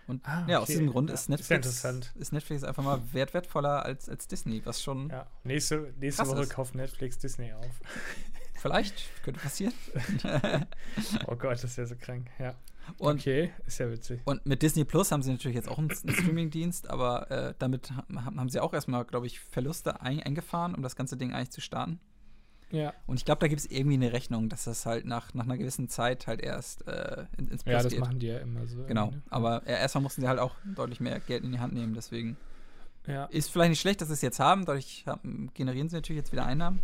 Und Ah, ja, aus diesem Grund Ja, ist ist Netflix, interessant. ist Netflix einfach mal wert, wertvoller als, als Disney, was schon Ja. Nächste, nächste Woche ist. kauft Netflix Disney auf. vielleicht könnte passieren. Oh Gott, das ist ja so krank. Ja. Und, okay, ist ja witzig. Und mit Disney Plus haben sie natürlich jetzt auch einen, einen Streaming-Dienst, aber äh, damit haben, sie auch erstmal, glaube ich, Verluste ein, eingefahren, um das ganze Ding eigentlich zu starten. Ja. Und ich glaube, da gibt es irgendwie eine Rechnung, dass das halt nach, nach einer gewissen Zeit halt erst äh, ins Plus Ja, das geht. machen die ja immer so. Genau, ne? aber äh, erstmal mussten sie halt auch deutlich mehr Geld in die Hand nehmen, deswegen Ja. ist vielleicht nicht schlecht, dass sie es jetzt haben, dadurch generieren sie natürlich jetzt wieder Einnahmen.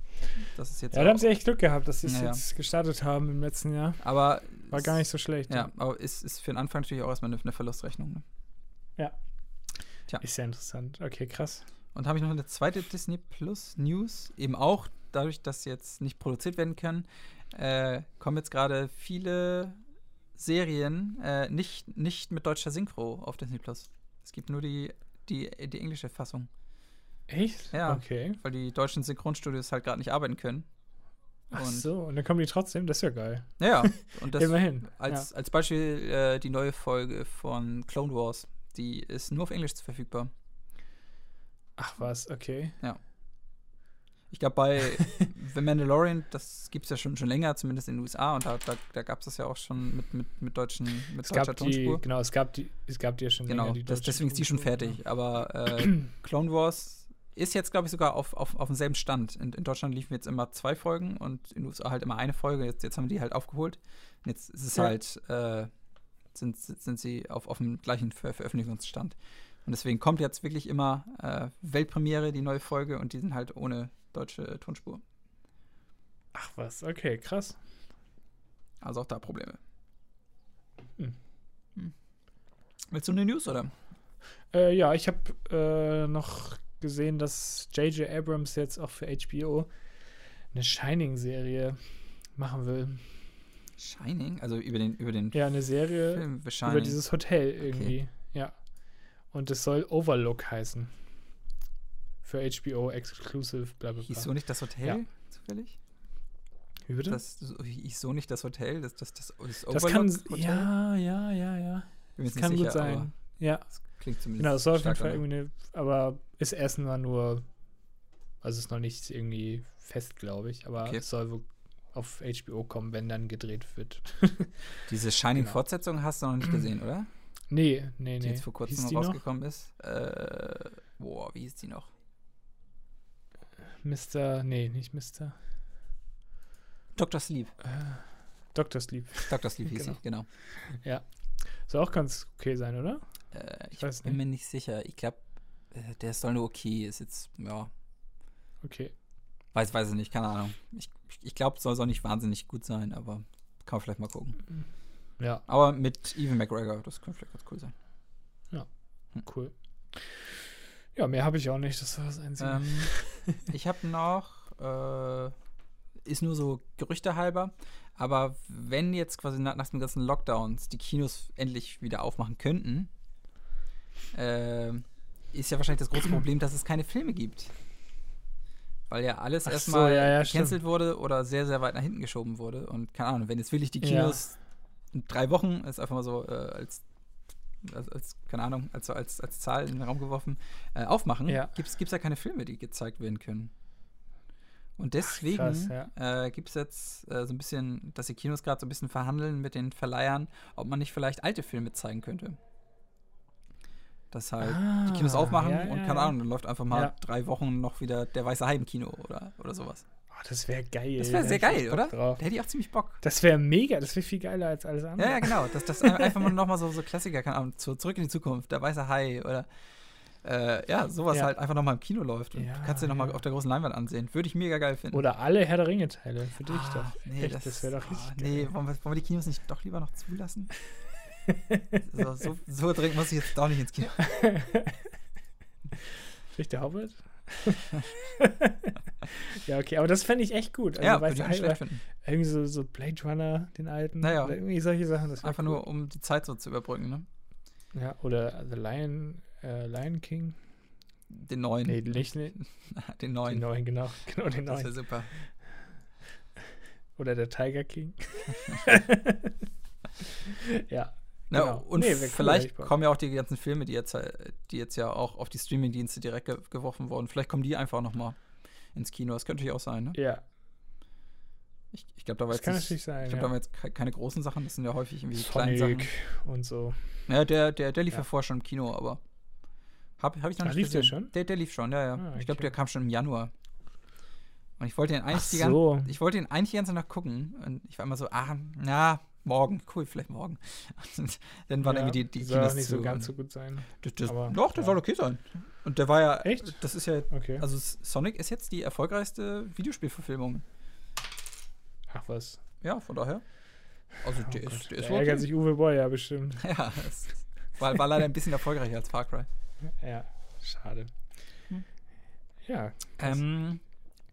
Das ist jetzt Ja, da haben sie echt Glück gehabt, dass sie es Ja, ja. jetzt gestartet haben im letzten Jahr. aber War gar nicht so schlecht. Ja, aber ist, ist für den Anfang natürlich auch erstmal eine, eine Verlustrechnung. Ne? Ist ja interessant. Okay, krass. Und habe ich noch eine zweite Disney Plus News, eben auch dadurch, dass jetzt nicht produziert werden können, äh, kommen jetzt gerade viele Serien äh, nicht, nicht mit deutscher Synchro auf Disney Plus. Es gibt nur die, die, die englische Fassung, Echt? Ja. Okay. weil die deutschen Synchronstudios halt gerade nicht arbeiten können. Ach Und- so, und dann kommen die trotzdem, das ist ja geil. Naja, und das Immerhin. als, als Beispiel äh, die neue Folge von Clone Wars. Die ist nur auf Englisch verfügbar. Ach was, okay. Ich glaube, bei The Mandalorian, das gibt es ja schon, schon länger, zumindest in den USA, und da, da, da gab es das ja auch schon mit, mit, mit, deutschen, mit Es deutscher gab die, Tonspur. genau, es gab die, es gab die ja schon Genau, länger, deutsche deswegen ist die schon Tonspur, fertig. Aber äh, Clone Wars ist jetzt, glaube ich, sogar auf, auf, auf demselben Stand. In, in Deutschland liefen jetzt immer zwei Folgen und in den USA halt immer eine Folge. Jetzt, jetzt haben wir die halt aufgeholt. Und jetzt ist es Ja. halt, äh, sind, sind sie auf, auf dem gleichen Ver Veröffentlichungsstand. Und deswegen kommt jetzt wirklich immer äh, Weltpremiere, die neue Folge, und die sind halt ohne deutsche Tonspur. Ach was, okay, krass. Also auch da Probleme. Hm. Hm. Willst du eine News oder? Äh, ja, ich habe äh, noch gesehen, dass J.J. Abrams jetzt auch für HBO eine Shining-Serie machen will. Shining? Also über den, über den Ja, eine Serie Film über dieses Hotel irgendwie. Ja. Und es soll Overlook heißen. Für HBO Exclusive, bla bla Hieß bla. so nicht das Hotel? Ja. Zufällig? Wie bitte? Das so- hieß so nicht das Hotel? Das, das, das, das, Das kann. Overlook Hotel? Ja, ja, ja, ja. Das kann nicht gut sicher, sein. Ja, das klingt zumindest genau. Es soll auf jeden Fall irgendwie eine. Aber ist erstmal nur. Also ist noch nicht irgendwie fest, glaube ich. Aber Okay. es soll wohl auf HBO kommen, wenn dann gedreht wird. Diese Genau. Shining-Fortsetzung hast du noch nicht gesehen, oder? nee, nee, nee. Die jetzt vor kurzem Hieß noch rausgekommen ist. Äh, boah, wie hieß die noch? Mr. Nee, nicht Mr. Dr. Sleep. Äh, Dr. Sleep. Dr. Sleep hieß Genau. sie, genau. Soll auch ganz okay sein, oder? Äh, ich weiß bin mir nicht sicher. Ich glaube, äh, der soll nur okay. Ist jetzt, ja, Okay. weiß, weiß ich nicht, keine Ahnung. Ich, ich glaube, soll, soll nicht wahnsinnig gut sein, aber kann man vielleicht mal gucken. Ja, Aber mit Evan McGregor, das könnte vielleicht ganz cool sein. cool. Ja, mehr habe ich auch nicht. Das war das Einzige. Ähm, ich habe noch, äh, ist nur so Gerüchte halber, aber wenn jetzt quasi nach, nach den ganzen Lockdowns die Kinos endlich wieder aufmachen könnten, äh, ist ja wahrscheinlich das große Problem, dass es keine Filme gibt. Weil ja alles Ach so, erstmal ja, ja, gecancelt wurde oder sehr, sehr weit nach hinten geschoben wurde. Und keine Ahnung, wenn jetzt wirklich die Ja. Kinos in drei Wochen, ist einfach mal so äh, als, als, als, keine Ahnung, als, als, als Zahl in den Raum geworfen, äh, aufmachen, Ja. gibt es ja keine Filme, die gezeigt werden können. Und deswegen ja. äh, gibt es jetzt äh, so ein bisschen, dass die Kinos gerade so ein bisschen verhandeln mit den Verleihern, ob man nicht vielleicht alte Filme zeigen könnte. Dass halt die Kinos Ah, aufmachen ja, und keine. Ahnung, dann läuft einfach mal drei Wochen noch wieder der Weiße Hai im Kino oder, oder sowas. Oh, das wäre geil. Das da wäre sehr geil, oder? Drauf. Da hätte ich auch ziemlich Bock. Das wäre mega. Das wäre viel geiler als alles andere. Ja, ja, genau. Das, das ein- einfach mal nochmal so, so Klassiker, keine Ahnung, zu, zurück in die Zukunft, der weiße Hai oder äh, ja, sowas Ja. halt einfach nochmal im Kino läuft und Ja, du kannst dir nochmal ja. auf der großen Leinwand ansehen. Würde ich mega geil finden. Oder alle Herr der Ringe-Teile für dich Ah, doch. Nee, Echt, das, wäre doch richtig ah, Nee, geil. wollen wir, wollen wir die Kinos nicht doch lieber noch zulassen? so, so, so dringend muss ich jetzt doch nicht ins Kino. Vielleicht der Hobbit? ja, okay, aber das fände ich echt gut. Also, ja, weißt würde ich nicht schlecht irgendwie so, so Blade Runner, den alten. Naja. Oder irgendwie solche Sachen. Einfach cool. nur, um die Zeit so zu überbrücken, ne? Ja, oder The Lion, äh, Lion King. Den neuen. Nee, nicht, nee, den den neuen. neuen, genau. Genau, den Das wäre neuen. super. Oder der Tiger King. ja. Na, Genau. Und Nee, vielleicht kommen ja auch die ganzen Filme, die jetzt, die jetzt ja auch auf die Streaming-Dienste direkt ge geworfen wurden. Vielleicht kommen die einfach noch mal ins Kino. Das könnte ja auch sein, ne? Ja. Ich, ich glaube, da war Das jetzt nicht- natürlich sein. Ich glaube, da ja. waren jetzt ke- keine großen Sachen, das sind ja häufig irgendwie die kleinen Sachen. Sonic und so. Ja, der, der, der lief ja. Ja. vorher schon im Kino, aber habe hab ich noch Ah, nicht lief der gesehen. schon? Der, der lief schon, ja, ja. Ah, Ich glaube, okay. der kam schon im Januar. Und ich wollte ihn eigentlich Ach die ganze so. ich wollte ihn eigentlich die ganze noch gucken. Und ich war immer so, ah, na, morgen, cool, vielleicht morgen. Und dann waren Ja, irgendwie die, die soll Kinos nicht so ganz so gut sein. das, das, aber, doch, das ja. soll okay sein. Und der war ja, Echt? das ist ja, Okay. also Sonic ist jetzt die erfolgreichste Videospielverfilmung. Ach was. Ja, von daher. Also Oh der Gott. ist, der ist ärgert sich Uwe Boll ja bestimmt. Ja, es war, war leider ein bisschen erfolgreicher als Far Cry. Ja, schade. Hm. Ja. Ähm,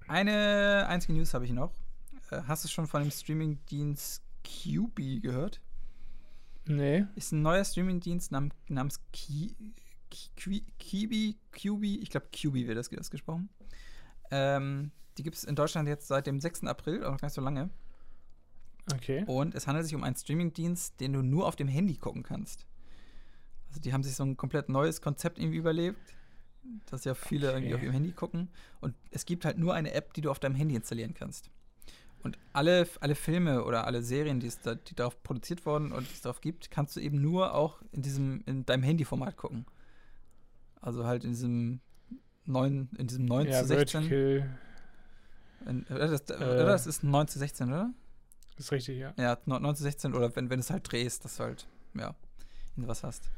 eine einzige News habe ich noch. Äh, hast du schon von dem Streamingdienst QB gehört? nee. Ist ein neuer Streamingdienst nam namens Ki QB, ich glaube QB wird das, das gesprochen. Ähm, die gibt es in Deutschland jetzt seit dem 6. April, auch noch gar nicht so lange. Okay. Und es handelt sich um einen Streamingdienst, den du nur auf dem Handy gucken kannst. Also die haben sich so ein komplett neues Konzept irgendwie überlebt, dass ja viele Okay. irgendwie auf ihrem Handy gucken. Und es gibt halt nur eine App, die du auf deinem Handy installieren kannst. Und alle, alle Filme oder alle Serien, die, es da, die darauf produziert wurden und die es darauf gibt, kannst du eben nur auch in diesem, in deinem Handyformat gucken. Also halt in diesem 9, in diesem 9 ja, zu 16. Vertical In, oder, das, Äh. oder das ist 9 zu 16, oder? ist richtig, ja. Ja, 9 zu 16 oder wenn, wenn du es halt drehst, dass du halt, ja, was hast.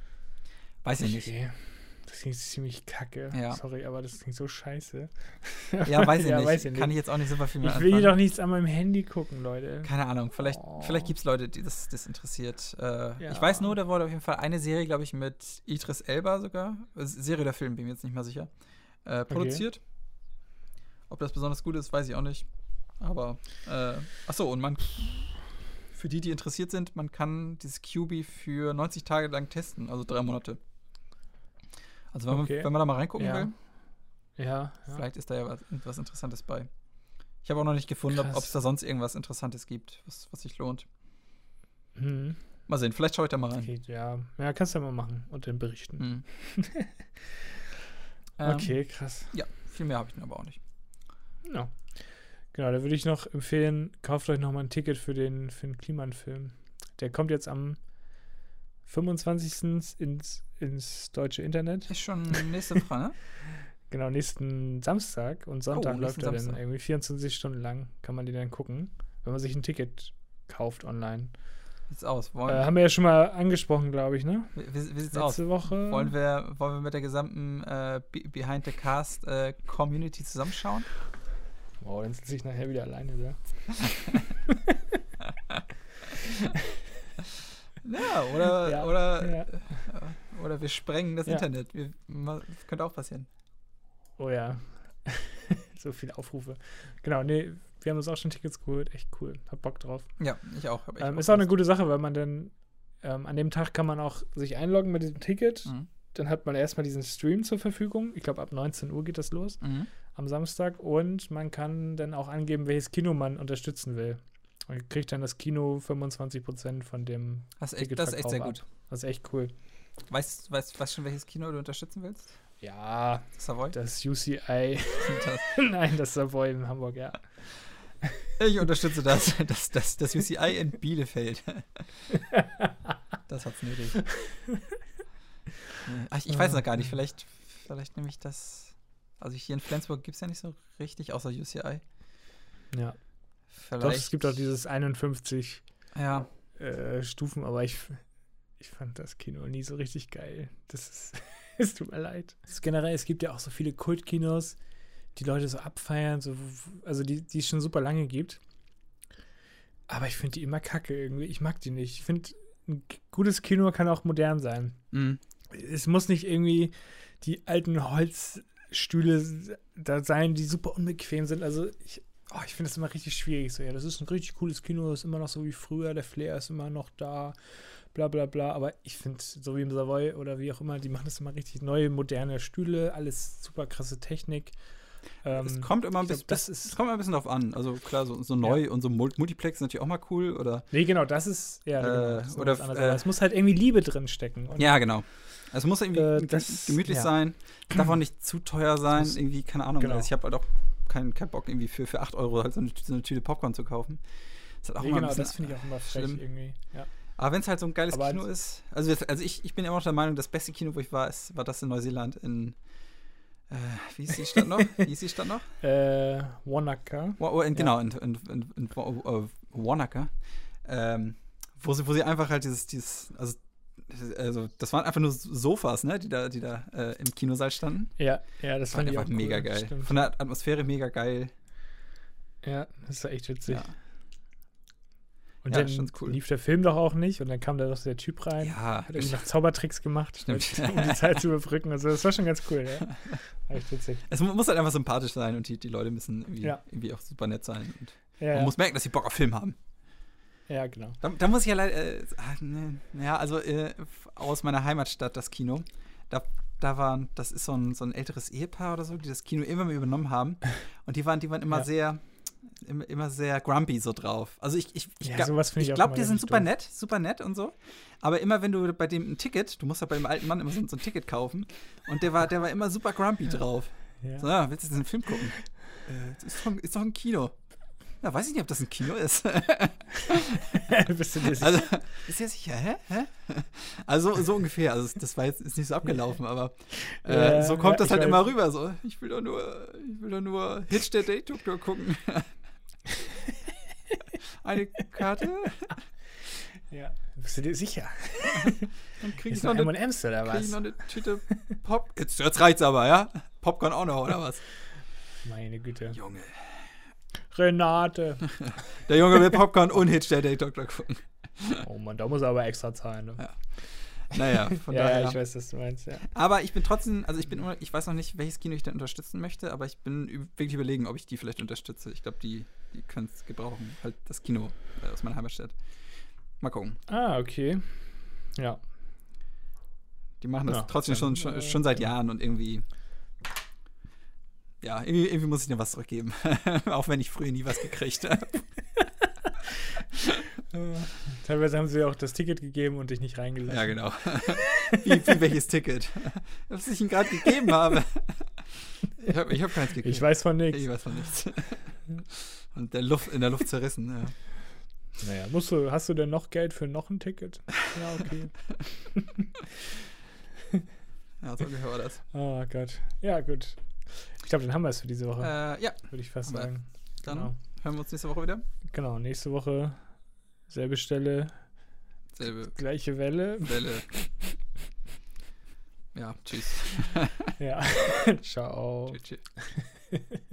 Weiß ich nicht. Okay. Das klingt ziemlich kacke. Ja. Sorry, aber das klingt so scheiße. Ja, weiß ich Ja, nicht. weiß ich Kann nicht. ich jetzt auch nicht super viel mehr Ich will doch nichts an meinem Handy gucken, Leute. Keine Ahnung, vielleicht, Oh. vielleicht gibt es Leute, die das, das interessiert. Äh, Ich Ja. weiß nur, da wurde auf jeden Fall eine Serie, glaube ich, mit Idris Elba sogar, Serie oder Film, bin mir jetzt nicht mehr sicher, äh, produziert. Ob das besonders gut ist, weiß ich auch nicht. Aber, äh, achso, und man, für die, die interessiert sind, man kann dieses QB für 90 Tage lang testen, also drei Monate. Also wenn, Okay. man, wenn man da mal reingucken Ja. will, Ja, ja. vielleicht ist da ja was, Interessantes bei. Ich habe auch noch nicht gefunden, ob es da sonst irgendwas Interessantes gibt, was, was sich lohnt. Hm. Mal sehen, vielleicht schaue ich da mal rein. Okay, ja. Ja, kannst du ja mal machen und dann berichten. Hm. Ähm, Okay, krass. Ja, viel mehr habe ich dann aber auch nicht. Ja. Genau, da würde ich noch empfehlen, kauft euch noch mal ein Ticket für den, für den Kliman-Film. Der kommt jetzt am 25. ins, ins deutsche Internet. Ist schon nächste Woche, ne? Genau, nächsten Samstag und Sonntag Oh, läuft er dann irgendwie 24 Stunden lang. Kann man die dann gucken, wenn man sich ein Ticket kauft online. Wie sieht's aus? Wollen, Äh, haben wir ja schon mal angesprochen, glaube ich, ne? wie, wie, sieht's aus? Letzte Woche. Wollen wir, wollen wir mit der gesamten äh, Be- Behind the Cast äh, Community zusammenschauen? Wow, dann sitze ich nachher wieder alleine da. Ja, oder, Ja, oder, ja. Oder wir sprengen das Ja. Internet. Wir, das könnte auch passieren. Oh ja. so viele Aufrufe. Genau, nee, wir haben uns auch schon Tickets geholt. Echt cool. Hab Bock drauf. Ja, ich auch. Echt Ähm, Bock ist auch eine gute Sache, weil man dann ähm, an dem Tag kann man auch sich einloggen mit diesem Ticket. Mhm. Dann hat man erstmal diesen Stream zur Verfügung. Ich glaube, ab 19 Uhr geht das los Mhm. am Samstag. Und man kann dann auch angeben, welches Kino man unterstützen will. Man kriegt dann das Kino 25% von dem Das ist echt, das ist echt sehr gut. ab. Das ist echt cool. Weißt du weißt, weißt schon, welches Kino du unterstützen willst? Ja, Savoy? das UCI. Das- Nein, das Savoy in Hamburg, ja. Ich unterstütze das, das, das, das UCI in Bielefeld. Das hat's nötig. Ach, ich, ich weiß noch gar nicht, vielleicht, vielleicht nehme ich das. Also hier in Flensburg gibt es ja nicht so richtig, außer UCI. Ja. Vielleicht. Doch, es gibt auch dieses 51 Ja, äh, Stufen, aber ich, ich fand das Kino nie so richtig geil. Das ist, es tut mir leid. Generell, es gibt ja auch so viele Kultkinos, die Leute so abfeiern, so, also die, die es schon super lange gibt. Aber ich finde die immer kacke irgendwie. Ich mag die nicht. Ich finde, ein gutes Kino kann auch modern sein. mhm. Es muss nicht irgendwie die alten Holzstühle da sein, die super unbequem sind. Also ich, oh, ich finde das immer richtig schwierig. So, ja, das ist ein richtig cooles Kino, ist immer noch so wie früher, der Flair ist immer noch da, bla bla bla. Aber ich finde, so wie im Savoy oder wie auch immer, die machen das immer richtig neue, moderne Stühle, alles super krasse Technik. Ähm, es kommt immer ein ich glaub, bisschen, das das ist- kommt immer ein bisschen drauf an. Also klar, so, so neu und so Mul- Multiplex ist natürlich auch mal cool. Oder Nee, genau, das ist, ja, Äh, genau, das ist oder, äh, es muss halt irgendwie Liebe drin stecken. Ja, genau. Es muss irgendwie Äh, das- gemütlich ja. sein. Es darf auch nicht zu teuer sein. muss- irgendwie, keine Ahnung. genau. Also ich habe halt auch keinen kein Bock, irgendwie für, für 8 Euro halt so eine, so eine Tüte Popcorn zu kaufen. Das ist halt auch Nee, ein genau, bisschen das finde ich auch immer frech schlimm. irgendwie. Ja. Aber wenn es halt so ein geiles Aber Kino ist, also, also ich, ich bin immer noch der Meinung, das beste Kino, wo ich war, ist, war das in Neuseeland, in, äh, wie ist die Stadt noch? Wie ist die Stadt noch? Äh, Wanaka. Wa- wa- in, Genau, in, in, in, in Wa- äh, Wanaka. Ähm, wo sie, wo sie einfach halt dieses, dieses, also, also das waren einfach nur Sofas, ne, die da, die da äh, im Kinosaal standen. Ja, ja, das Das war fand ich auch cool. mega geil. Stimmt. Von der Atmosphäre mega geil. Ja, das war echt witzig. Ja. Und Ja, dann cool. lief der Film doch auch nicht und dann kam da doch der Typ rein. Ja, Hat irgendwie noch Zaubertricks gemacht, Stimmt. um die Zeit zu überbrücken. Also das war schon ganz cool, ja. War echt witzig. es mu- muss halt einfach sympathisch sein und die, die Leute müssen irgendwie, Ja. irgendwie auch super nett sein. Und Ja, man muss merken, dass sie Bock auf Film haben. ja genau. Da, da muss ich ja leider, äh, ah, ne, ja, also äh, aus meiner Heimatstadt, das Kino, da, da waren, das ist so ein, so ein älteres Ehepaar oder so, die das Kino immer mehr übernommen haben. Und die waren, die waren immer sehr, immer, sehr grumpy so drauf. Also ich, ich, ich Ja, glaube, die sind super doof. nett, super nett und so. Aber immer wenn du bei dem ein Ticket, du musst ja bei dem alten Mann immer so, ein Ticket kaufen. Und der war, der war immer super grumpy drauf. Ja. So, ja, willst du jetzt einen Film gucken? Äh, ist doch, ein- ist doch ein Kino. Ja, weiß ich nicht, ob das ein Kino ist. Bist du dir sicher? Also, ist ja sicher, hä? hä? Also, so ungefähr. Also, das war jetzt ist nicht so abgelaufen, aber äh, Ja, so kommt das halt weiß. immer rüber. So, ich will doch nur, ich will doch nur Hitch der Date Doktor gucken. Eine Karte? ja. Bist du dir sicher? Dann krieg ich Ist noch noch eine, M&M's oder krieg ich was? noch eine Tüte Pop. Jetzt, jetzt reicht's aber, ja? Popcorn auch noch, oder was? Meine Güte. Junge. Renate. Der Junge will Popcorn und Hitch der Date Doktor gucken. Oh Mann, da muss er aber extra zahlen. Ne? Ja. Naja, von ja, daher. ja, ich weiß, was du meinst, ja. Aber ich bin trotzdem, also ich bin immer, ich weiß noch nicht, welches Kino ich denn unterstützen möchte, aber ich bin wirklich überlegen, ob ich die vielleicht unterstütze. Ich glaube, die, die können es gebrauchen. Halt das Kino äh, aus meiner Heimatstadt. Mal gucken. Ah, okay. Ja. Die machen das Ja, trotzdem schon, schon, äh, schon seit Jahren und irgendwie. Ja, irgendwie, irgendwie muss ich dir was zurückgeben. Auch wenn ich früher nie was gekriegt habe. Teilweise haben sie auch das Ticket gegeben und dich nicht reingelassen. ja, genau. wie, wie welches Ticket? Was ich ihm gerade gegeben habe. Ich habe ich hab keins gekriegt. Ich weiß von nichts. Ich weiß von nichts. Und der Luft, in der Luft zerrissen, ja. Naja, musst du, hast du denn noch Geld für noch ein Ticket? Ja, okay. Ja, so ungefähr war das. oh Gott. Ja, gut. Ich glaube, dann haben wir es für diese Woche, Äh, ja, würde ich fast sagen. dann Genau. Hören wir uns nächste Woche wieder. genau, nächste Woche selbe Stelle, Selbe gleiche Welle. Welle. Ja, tschüss. Ja. Ciao. Tschüss. tschüss.